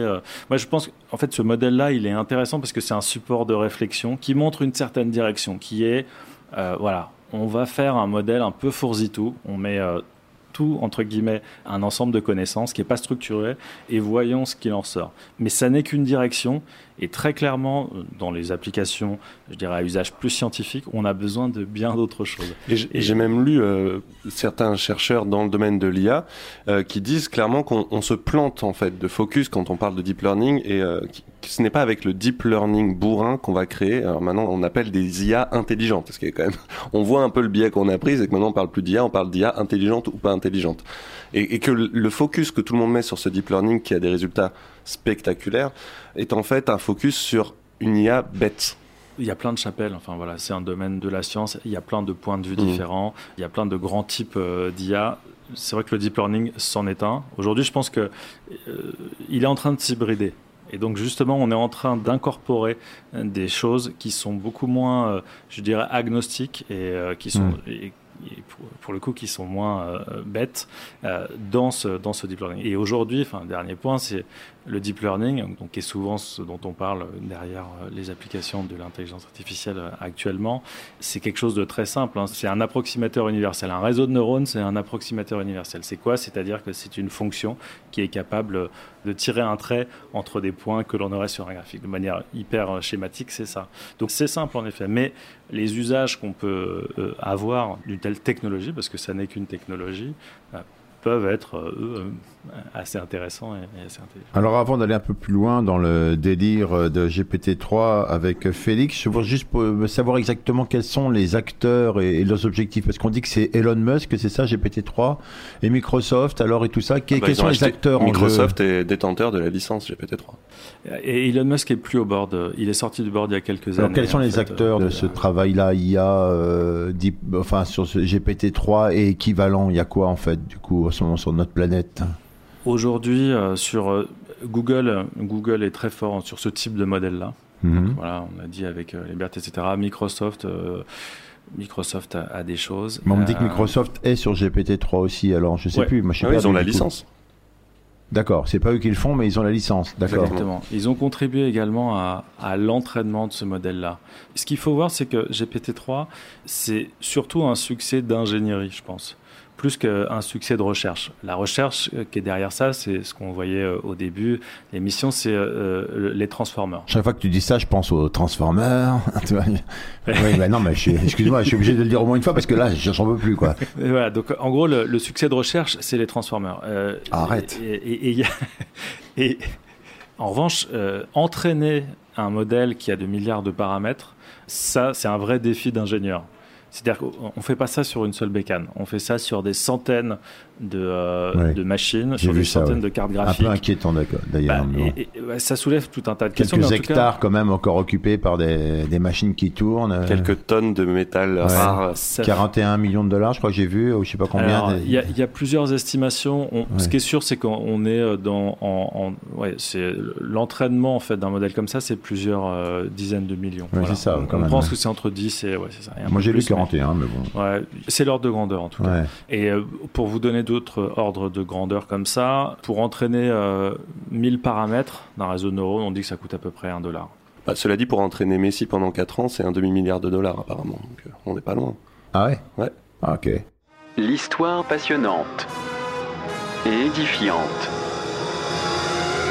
Moi, je pense en fait ce modèle-là, il est intéressant parce que c'est un support de réflexion qui montre une certaine direction, qui est voilà, on va faire un modèle un peu fourzi-tout. On met euh, tout, entre guillemets, un ensemble de connaissances qui n'est pas structuré et voyons ce qu'il en sort. Mais ça n'est qu'une direction et très clairement, euh, dans les applications, je dirais à usage plus scientifique, on a besoin de bien d'autres choses. Et j'ai même lu euh, certains chercheurs dans le domaine de l'IA euh, qui disent clairement qu'on on se plante en fait de focus quand on parle de deep learning et euh, qui- ce n'est pas avec le deep learning bourrin qu'on va créer. Alors maintenant, on appelle des IA intelligentes. Parce que quand même, on voit un peu le biais qu'on a pris, c'est que maintenant on parle plus d'IA, on parle d'IA intelligente ou pas intelligente. Et, et que le, focus que tout le monde met sur ce deep learning qui a des résultats spectaculaires est en fait un focus sur une IA bête. Il y a plein de chapelles, enfin voilà, c'est un domaine de la science, il y a plein de points de vue Mhm. différents, il y a plein de grands types euh, d'IA. C'est vrai que le deep learning s'en est un. Aujourd'hui, je pense que euh, il est en train de s'hybrider. Et donc justement, on est en train d'incorporer euh, des choses qui sont beaucoup moins, euh, je dirais, agnostiques et qui sont, Mm. et pour, le coup, qui sont moins euh, bêtes euh, dans ce dans ce deep learning. Et aujourd'hui, enfin, dernier point, c'est le deep learning, donc qui est souvent ce dont on parle derrière euh, les applications de l'intelligence artificielle euh, actuellement. C'est quelque chose de très simple. hein. C'est un approximateur universel. Un réseau de neurones, c'est un approximateur universel. C'est quoi? C'est-à-dire que c'est une fonction qui est capable de tirer un trait entre des points que l'on aurait sur un graphique. De manière hyper euh, schématique, c'est ça. Donc c'est simple en effet. Mais les usages qu'on peut avoir d'une telle technologie, parce que ça n'est qu'une technologie, peuvent être, euh, eux, euh, assez intéressants et, et assez intelligents. Alors avant d'aller un peu plus loin dans le délire de GPT-3 avec Félix, je veux juste pour savoir exactement quels sont les acteurs et, et leurs objectifs. Parce qu'on dit que c'est Elon Musk, c'est ça, GPT-3, et Microsoft, alors et tout ça. Ah bah, quels sont les acteurs en Microsoft jeu est détenteur de la licence GPT-3. Et Elon Musk est plus au board. Il est sorti du board il y a quelques Alors années. quels sont les fait. acteurs de ce travail-là? IA, euh, deep- enfin sur ce GPT-3 et équivalent Il y a quoi en fait du coup sur notre planète? Aujourd'hui, euh, sur euh, Google, Google est très fort sur ce type de modèle-là. Mhm. Donc, Voilà, on l'a dit avec euh, Liberté, etc. Microsoft, euh, Microsoft a, a des choses. Mais on me dit que Microsoft est sur GPT-3 aussi, alors je sais Ouais. plus. Moi, je sais Ah oui, pas, ils ont la licence. D'accord, c'est pas eux qui le font, mais ils ont la licence. D'accord. Exactement. Ils ont contribué également à, à l'entraînement de ce modèle-là. Ce qu'il faut voir, c'est que GPT-3, c'est surtout un succès d'ingénierie, je pense, plus qu'un succès de recherche. La recherche euh, qui est derrière ça, c'est ce qu'on voyait euh, au début. L'émission, c'est euh, les transformers. Chaque fois que tu dis ça, je pense aux Transformers. Oui, bah non, mais excuse-moi, je suis obligé de le dire au moins une fois parce que là, j'en peux plus, quoi. Et voilà, donc en gros, le, le succès de recherche, c'est les Transformers. Euh, Arrête. Et, en revanche, euh, entraîner un modèle qui a de milliards de paramètres, ça, c'est un vrai défi d'ingénieur. C'est-à-dire qu'on ne fait pas ça sur une seule bécane. On fait ça sur des centaines de, euh, Ouais. de machines, sur des ça, centaines ouais. de cartes Un graphiques. peu inquiétant, d'accord, d'ailleurs. Bah, et- et, ça soulève tout un tas de questions. Quelques tout cas- hectares quand même encore occupés par des, des machines qui tournent. euh, Quelques tonnes de métal ouais. rare. Ça- 41 millions de dollars, je crois que j'ai vu, ou je sais pas combien. Des- il y, a- il y a plusieurs estimations. On- Ce qui est sûr, c'est qu'on est euh, dans, en, en- ouais, c'est l'entraînement en fait d'un modèle comme ça, c'est plusieurs euh, dizaines de millions. Ça, on, quand on même, pense ouais. que c'est entre 10 et ouais, c'est ça. et un Moi j'ai lu mais- 41, mais bon. Ouais, c'est l'ordre de grandeur en tout cas. Ouais. Et euh, pour vous donner d'autres ordres de grandeur comme ça, pour entraîner euh, 1000 paramètres d'un réseau de neurones, on dit que ça coûte à peu près un dollar. Bah, cela dit, pour entraîner Messi pendant 4 ans, c'est un demi-milliard de dollars apparemment. Donc euh, on n'est pas loin. Ah ouais? Ouais. Ah, ok. L'histoire passionnante et édifiante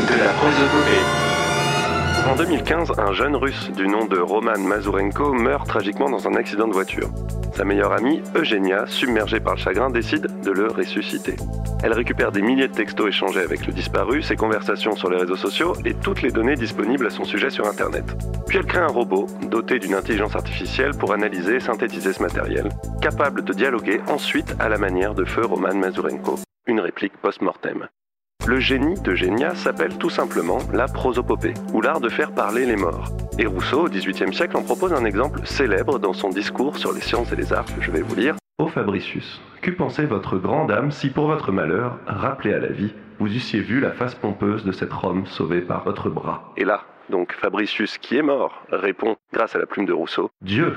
de la prosopopée. En 2015, un jeune russe du nom de Roman Mazurenko meurt tragiquement dans un accident de voiture. Sa meilleure amie, Eugenia, submergée par le chagrin, décide de le ressusciter. Elle récupère des milliers de textos échangés avec le disparu, ses conversations sur les réseaux sociaux et toutes les données disponibles à son sujet sur Internet. Puis elle crée un robot doté d'une intelligence artificielle pour analyser et synthétiser ce matériel, capable de dialoguer ensuite à la manière de feu Roman Mazurenko. Une réplique post-mortem. Le génie d'Eugénia s'appelle tout simplement la prosopopée, ou l'art de faire parler les morts. Et Rousseau, au XVIIIe siècle, en propose un exemple célèbre dans son discours sur les sciences et les arts que je vais vous lire. Ô Fabricius, qu'eût pensé votre grande âme si pour votre malheur, rappelé à la vie, vous eussiez vu la face pompeuse de cet Rome sauvé par votre bras? Et là, donc Fabricius, qui est mort, répond, grâce à la plume de Rousseau, Dieu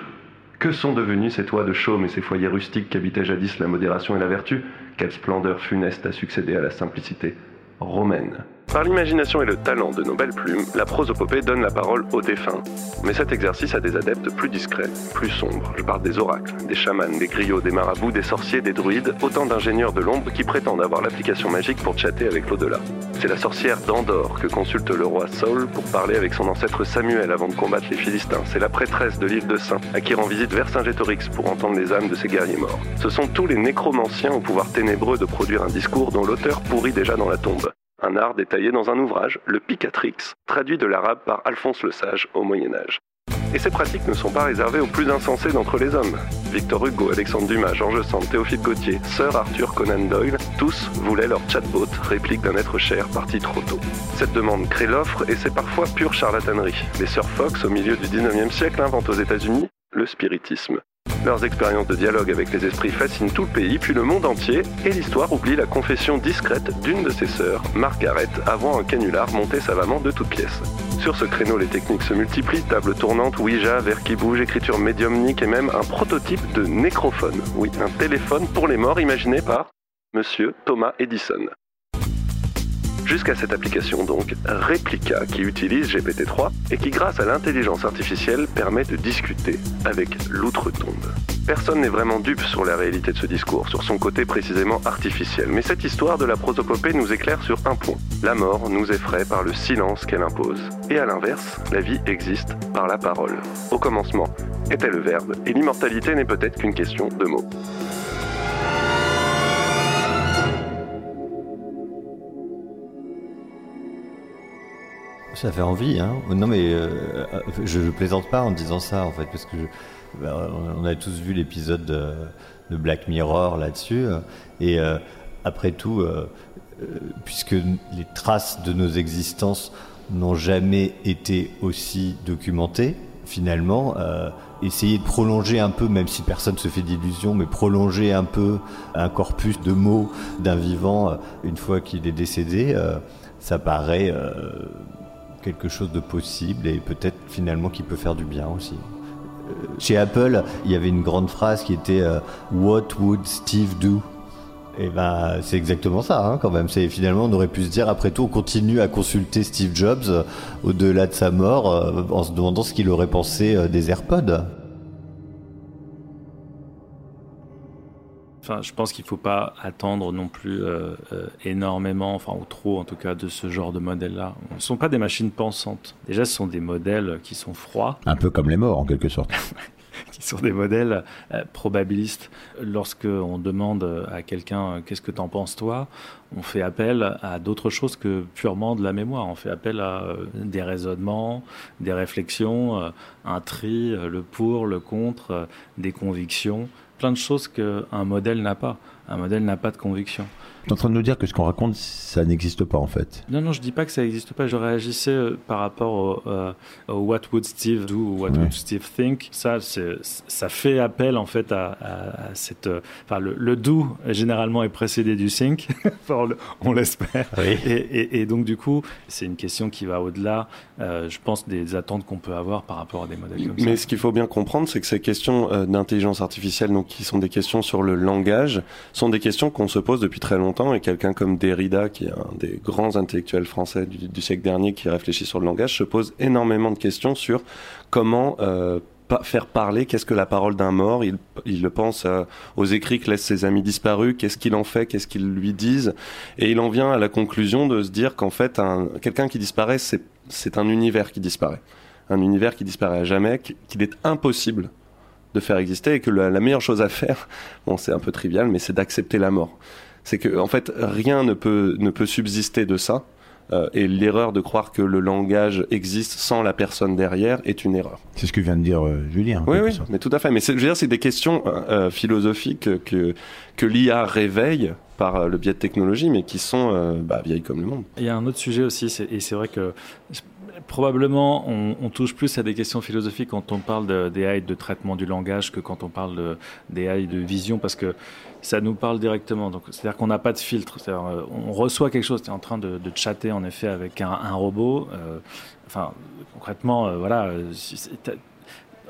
que sont devenus ces toits de chaume et ces foyers rustiques qu'habitaient jadis la modération et la vertu? Quelle splendeur funeste a succédé à la simplicité romaine Par l'imagination et le talent de nos belles plumes, la prosopopée donne la parole aux défunts. Mais cet exercice a des adeptes plus discrets, plus sombres. Je parle des oracles, des chamans, des griots, des marabouts, des sorciers, des druides, autant d'ingénieurs de l'ombre qui prétendent avoir l'application magique pour chatter avec l'au-delà. C'est la sorcière d'Andorre que consulte le roi Saul pour parler avec son ancêtre Samuel avant de combattre les Philistins. C'est la prêtresse de l'île de Saint à qui rend visite Vercingétorix pour entendre les âmes de ses guerriers morts. Ce sont tous les nécromanciens au pouvoir ténébreux de produire un discours dont l'auteur pourrit déjà dans la tombe. Un art détaillé dans un ouvrage, le Picatrix, traduit de l'arabe par Alphonse le Sage au Moyen Âge. Et ces pratiques ne sont pas réservées aux plus insensés d'entre les hommes. Victor Hugo, Alexandre Dumas, Georges Sand, Théophile Gautier, Sir Arthur Conan Doyle, tous voulaient leur chatbot, réplique d'un être cher parti trop tôt. Cette demande crée l'offre et c'est parfois pure charlatanerie. Les Sir Fox, au milieu du 19e siècle, inventent aux États-Unis le spiritisme. Leurs expériences de dialogue avec les esprits fascinent tout le pays, puis le monde entier, et l'histoire oublie la confession discrète d'une de ses sœurs, Margaret, avant un canular monté savamment de toutes pièces. Sur ce créneau, les techniques se multiplient, table tournante, Ouija, verre qui bouge, écriture médiumnique et même un prototype de nécrophone. Oui, un téléphone pour les morts imaginé par Monsieur Thomas Edison. Jusqu'à cette application donc, Replica, qui utilise GPT-3 et qui grâce à l'intelligence artificielle permet de discuter avec l'outre-tombe. Personne n'est vraiment dupe sur la réalité de ce discours, sur son côté précisément artificiel, mais cette histoire de la prosopopée nous éclaire sur un point. La mort nous effraie par le silence qu'elle impose. Et à l'inverse, la vie existe par la parole. Au commencement était le verbe, et l'immortalité n'est peut-être qu'une question de mots. Ça fait envie, hein. Non mais euh, je, je plaisante pas en disant ça en fait, parce que je- bah, on a tous vu l'épisode de, Black Mirror là-dessus, et euh, après tout, euh, euh, puisque les traces de nos existences n'ont jamais été aussi documentées, finalement, euh, essayer de prolonger un peu, même si personne se fait d'illusions, mais prolonger un peu un corpus de mots d'un vivant euh, une fois qu'il est décédé, euh, ça paraît euh, quelque chose de possible et peut-être finalement qui peut faire du bien aussi. Euh, Chez Apple, il y avait une grande phrase qui était euh, What would Steve do? Et ben, c'est exactement ça, hein, quand même. C'est finalement, on aurait pu se dire, après tout, on continue à consulter Steve Jobs euh, au-delà de sa mort, euh, en se demandant ce qu'il aurait pensé euh, des AirPods. Enfin, je pense qu'il ne faut pas attendre non plus euh, euh, énormément, enfin ou trop en tout cas, de ce genre de modèles-là. Ce ne sont pas des machines pensantes. Déjà, ce sont des modèles qui sont froids, Un peu comme les morts, en quelque sorte. qui sont des modèles euh, probabilistes. Lorsque on demande à quelqu'un qu'est-ce que t'en penses toi, on fait appel à d'autres choses que purement de la mémoire. On fait appel à euh, des raisonnements, des réflexions, euh, un tri, le pour, le contre, des convictions, plein de choses qu'un modèle n'a pas. Un modèle n'a pas de conviction. Tu es en train de nous dire que ce qu'on raconte, ça n'existe pas en fait. Non, non, je dis pas que ça n'existe pas. Je réagissais euh, par rapport au, euh, au What would Steve do ou What Ouais. would Steve think. Ça, ça fait appel en fait à, à- à cette. euh, Enfin, le, le do généralement est précédé du think. Enfin, on le- on l'espère. Oui. Et, et- et donc du coup, c'est une question qui va au-delà, euh, je pense, des attentes qu'on peut avoir par rapport à des modèles comme Mais ça. ce qu'il faut bien comprendre, c'est que ces questions euh, d'intelligence artificielle, donc qui sont des questions sur le langage, sont des questions qu'on se pose depuis très longtemps. Et quelqu'un comme Derrida, qui est un des grands intellectuels français du, siècle dernier, qui réfléchit sur le langage, se pose énormément de questions sur comment euh, faire parler. Qu'est-ce que la parole d'un mort? Il, le pense euh, aux écrits que laissent ses amis disparus. Qu'est-ce qu'il en fait Qu'est-ce qu'ils lui disent? Et il en vient à la conclusion de se dire qu'en fait, un, quelqu'un qui disparaît, c'est un univers qui disparaît un univers qui disparaît à jamais, qu- qu'il est impossible de faire exister et que la, la meilleure chose à faire, bon c'est un peu trivial, mais c'est d'accepter la mort. C'est que en fait rien ne peut ne peut subsister de ça. euh, et l'erreur de croire que le langage existe sans la personne derrière est une erreur. C'est ce que vient de dire euh, Julien. en Oui, oui, mais tout à fait. Mais c'est- je veux dire, c'est des questions euh, philosophiques que que l'IA réveille par euh, le biais de technologies, mais qui sont euh, bah, vieilles comme le monde. Il y a un autre sujet aussi, et c'est vrai que probablement on, on touche plus à des questions philosophiques quand on parle de- d'AI de traitement du langage que quand on parle de- d'AI de vision, parce que ça nous parle directement. Donc, c'est-à-dire qu'on n'a pas de filtre. Euh, on reçoit quelque chose, tu es en train de, de chatter en effet avec un, un robot. euh, enfin, concrètement, euh, voilà, euh, si- c'est- t'as-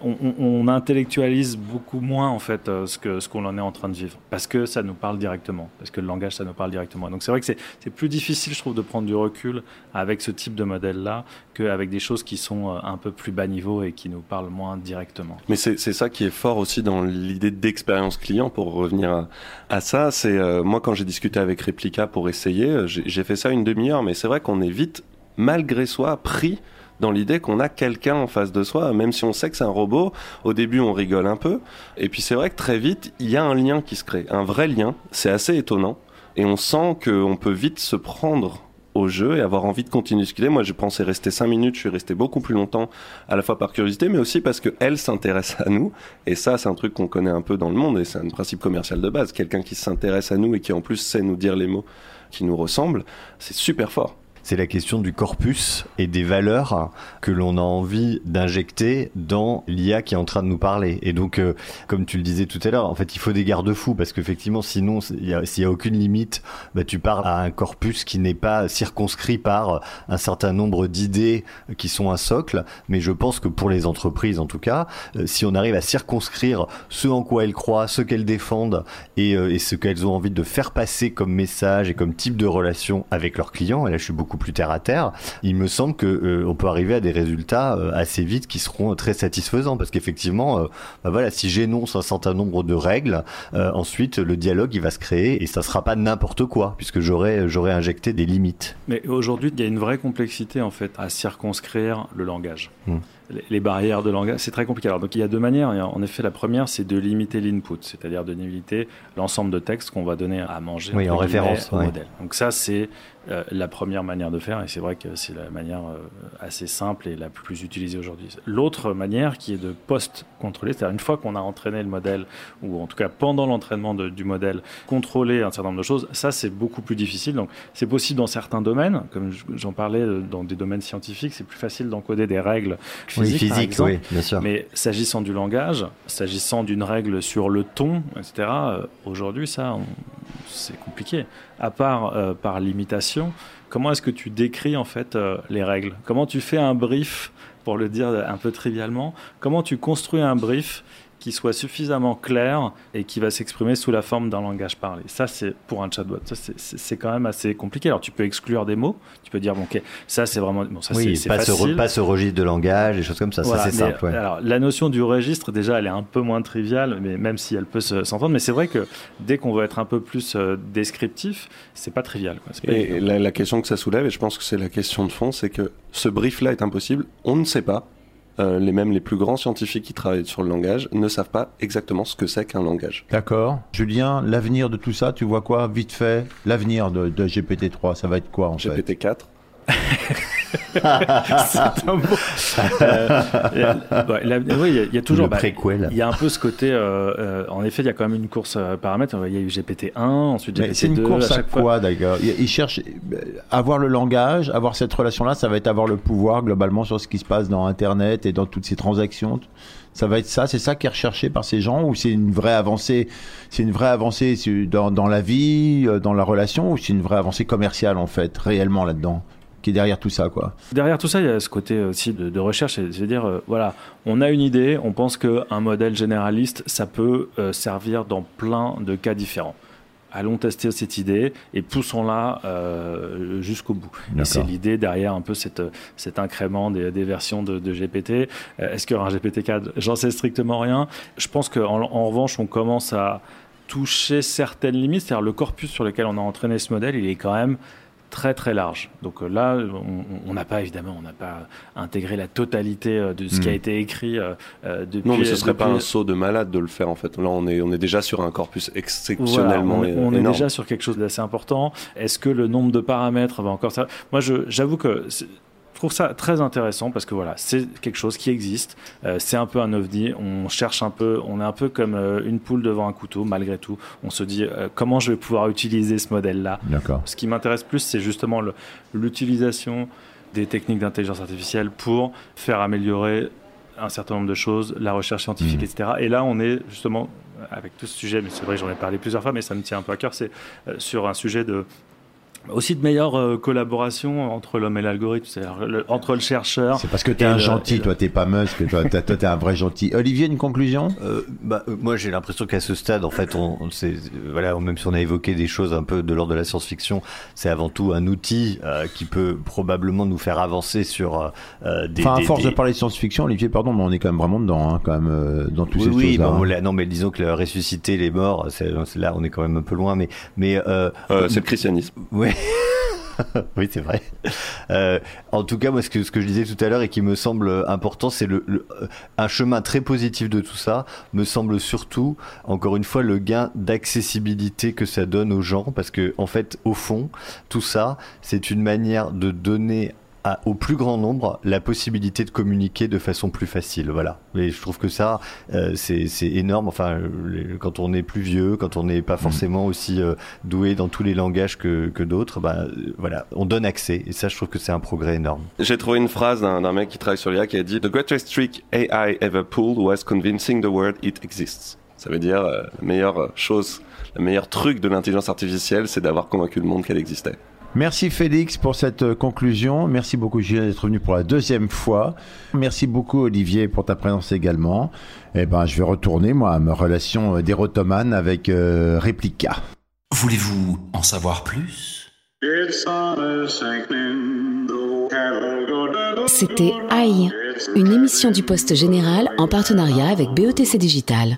on, intellectualise beaucoup moins en fait euh, ce qu'on en est en train de vivre. Parce que ça nous parle directement. Parce que le langage ça nous parle directement. Donc c'est vrai que c'est plus difficile je trouve de prendre du recul avec ce type de modèle là qu'avec des choses qui sont euh, un peu plus bas niveau et qui nous parlent moins directement. Mais c'est ça qui est fort aussi dans l'idée d'expérience client pour revenir à, ça. C'est euh, moi quand j'ai discuté avec Replica pour essayer, j'ai fait ça une demi-heure, mais c'est vrai qu'on est vite, malgré soi, pris dans l'idée qu'on a quelqu'un en face de soi, même si on sait que c'est un robot. Au début, on rigole un peu, et puis c'est vrai que très vite, il y a un lien qui se crée, un vrai lien. C'est assez étonnant, et on sent qu'on peut vite se prendre au jeu et avoir envie de continuer ce qu'il est. Moi, je pensais rester cinq minutes, je suis resté beaucoup plus longtemps, à la fois par curiosité, mais aussi parce qu'elle s'intéresse à nous. Et ça, c'est un truc qu'on connaît un peu dans le monde et c'est un principe commercial de base. Quelqu'un qui s'intéresse à nous et qui en plus sait nous dire les mots qui nous ressemblent, c'est super fort c'est la question du corpus et des valeurs que l'on a envie d'injecter dans l'IA qui est en train de nous parler. Et donc, euh, comme tu le disais tout à l'heure, en fait, il faut des garde-fous parce qu'effectivement, sinon, s'il n'y a, aucune limite, bah, tu parles à un corpus qui n'est pas circonscrit par un certain nombre d'idées qui sont un socle. Mais je pense que pour les entreprises, en tout cas, euh, si on arrive à circonscrire ce en quoi elles croient, ce qu'elles défendent et, euh, et ce qu'elles ont envie de faire passer comme message et comme type de relation avec leurs clients, et là, je suis beaucoup plus terre à terre, il me semble que euh, on peut arriver à des résultats euh, assez vite qui seront très satisfaisants parce qu'effectivement, euh, bah voilà, si j'énonce un certain nombre de règles, ensuite le dialogue il va se créer et ça sera pas n'importe quoi puisque j'aurais injecté des limites. Mais aujourd'hui, il y a une vraie complexité en fait à circonscrire le langage. Hmm les barrières de langage, c'est très compliqué. Alors, donc il y a deux manières. En effet, la première, c'est de limiter l'input, c'est-à-dire de limiter l'ensemble de textes qu'on va donner à manger oui, en référence au modèle. Donc ça, c'est euh, la première manière de faire, et c'est vrai que c'est la manière euh, assez simple et la plus utilisée aujourd'hui. L'autre manière, qui est de post-contrôler, c'est-à-dire une fois qu'on a entraîné le modèle, ou en tout cas pendant l'entraînement du modèle, contrôler un certain nombre de choses, ça c'est beaucoup plus difficile. Donc c'est possible dans certains domaines, comme j'en parlais euh, dans des domaines scientifiques, c'est plus facile d'encoder des règles physique, oui, bien sûr. Mais s'agissant du langage, s'agissant d'une règle sur le ton, etc., euh, aujourd'hui, ça, c'est compliqué. À part euh, par l'imitation, comment est-ce que tu décris en fait euh, les règles? Comment tu fais un brief, pour le dire un peu trivialement Comment tu construis un brief qui soit suffisamment clair et qui va s'exprimer sous la forme d'un langage parlé. Ça, c'est pour un chatbot. c'est quand même assez compliqué. Alors, tu peux exclure des mots. Tu peux dire, bon, ok, ça, c'est vraiment. Bon, ça, oui, c'est pas, facile. Ce pas ce registre de langage, des choses comme ça. ça, c'est simple. Alors, la notion du registre, déjà, elle est un peu moins triviale, mais même si elle peut s'entendre. Mais c'est vrai que dès qu'on veut être un peu plus euh, descriptif, c'est pas trivial. Quoi. et la, la question que ça soulève, et je pense que c'est la question de fond, c'est que ce brief-là est impossible. On ne sait pas euh, les mêmes les plus grands scientifiques qui travaillent sur le langage ne savent pas exactement ce que c'est qu'un langage. D'accord. Julien, l'avenir de tout ça, tu vois quoi Vite fait, l'avenir de, de GPT-3, ça va être quoi en GPT fait GPT-4 c'est un mot. Euh, oui, il y, a toujours. Bah, il y a un peu ce côté. Euh, euh, en effet, il y a quand même une course paramètres. Il y a eu GPT 1, ensuite GPT 2. C'est une course à, quoi d'ailleurs? Ils cherchent avoir le langage, avoir cette relation-là. Ça va être avoir le pouvoir globalement sur ce qui se passe dans Internet et dans toutes ces transactions. Ça va être ça, c'est ça qui est recherché par ces gens ou c'est une vraie avancée, c'est une vraie avancée dans, dans la vie, dans la relation ou c'est une vraie avancée commerciale en fait, réellement là-dedans? Qui est derrière tout ça, quoi. Derrière tout ça, il y a ce côté aussi de, recherche, c'est-à-dire, euh, voilà, on a une idée, on pense qu'un modèle généraliste, ça peut euh, servir dans plein de cas différents. Allons tester cette idée et poussons-la euh, jusqu'au bout. c'est l'idée derrière un peu cette, cet incrément des, versions de, GPT. Est-ce qu'il y aura un GPT-4 J'en sais strictement rien. Je pense qu'en en revanche, on commence à toucher certaines limites, c'est-à-dire le corpus sur lequel on a entraîné ce modèle, il est quand même très très large. Donc euh, là, on n'a pas évidemment, on n'a pas intégré la totalité euh, de ce qui a hmm. été écrit euh, depuis. Non, mais ce serait pas un saut de malade de le faire en fait. Là, on est on est déjà sur un corpus exceptionnellement. on, est déjà sur quelque chose d'assez important. Est-ce que le nombre de paramètres va encore ça Moi, j'avoue que trouve ça très intéressant parce que voilà, c'est quelque chose qui existe. Euh, c'est un peu un ovni. On cherche un peu, on est un peu comme euh, une poule devant un couteau, malgré tout. On se dit euh, comment je vais pouvoir utiliser ce modèle-là? D'accord. Ce qui m'intéresse plus, c'est justement l'utilisation des techniques d'intelligence artificielle pour faire améliorer un certain nombre de choses, la recherche scientifique, mmh. etc. Et là, on est justement avec tout ce sujet, mais c'est vrai, j'en ai parlé plusieurs fois, mais ça me tient un peu à cœur, c'est sur un sujet de aussi de meilleure euh, collaboration entre l'homme et l'algorithme, c'est-à-dire entre le chercheur. C'est parce que tu es un gentil, toi, t'es pas Musk, toi, toi, t'es un vrai gentil. Olivier, une conclusion? Euh, bah, euh, Moi, j'ai l'impression qu'à ce stade, en fait, on, on voilà, même si on a évoqué des choses un peu de l'ordre de la science-fiction, c'est avant tout un outil qui peut probablement nous faire avancer sur des. Enfin, à force de parler de science-fiction, Olivier, pardon, mais on est quand même vraiment dedans, hein, quand même, dans tous ces oui, choses-là. Oui, hein. non, mais disons que ressusciter les morts, là, on est quand même un peu loin, mais mais. c'est le christianisme. Oui. c'est vrai. Euh, en tout cas, moi, ce que, je disais tout à l'heure et qui me semble important, c'est le, un chemin très positif de tout ça, me semble surtout, encore une fois, le gain d'accessibilité que ça donne aux gens, parce que, en fait, au fond, tout ça, c'est une manière de donner à, au plus grand nombre la possibilité de communiquer de façon plus facile. Voilà. Et je trouve que ça, euh, c'est énorme. Enfin, les- quand on est plus vieux, quand on n'est pas forcément aussi euh, doué dans tous les langages que, que d'autres, bah, euh, voilà, on donne accès. Et ça, je trouve que c'est un progrès énorme. J'ai trouvé une phrase d'un d'un mec qui travaille sur l'IA qui a dit The greatest trick AI ever pulled was convincing the world it exists. Ça veut dire la meilleure chose, le meilleur truc de l'intelligence artificielle, c'est d'avoir convaincu le monde qu'elle existait. Merci Félix pour cette euh, conclusion. Merci beaucoup Julien d'être venu pour la deuxième fois. Merci beaucoup Olivier pour ta présence également. Eh ben, je vais retourner moi à ma relation euh, d'érotomane avec euh, Replica. Voulez-vous en savoir plus? C'était AI, une émission du Poste Général en partenariat avec BETC Digital.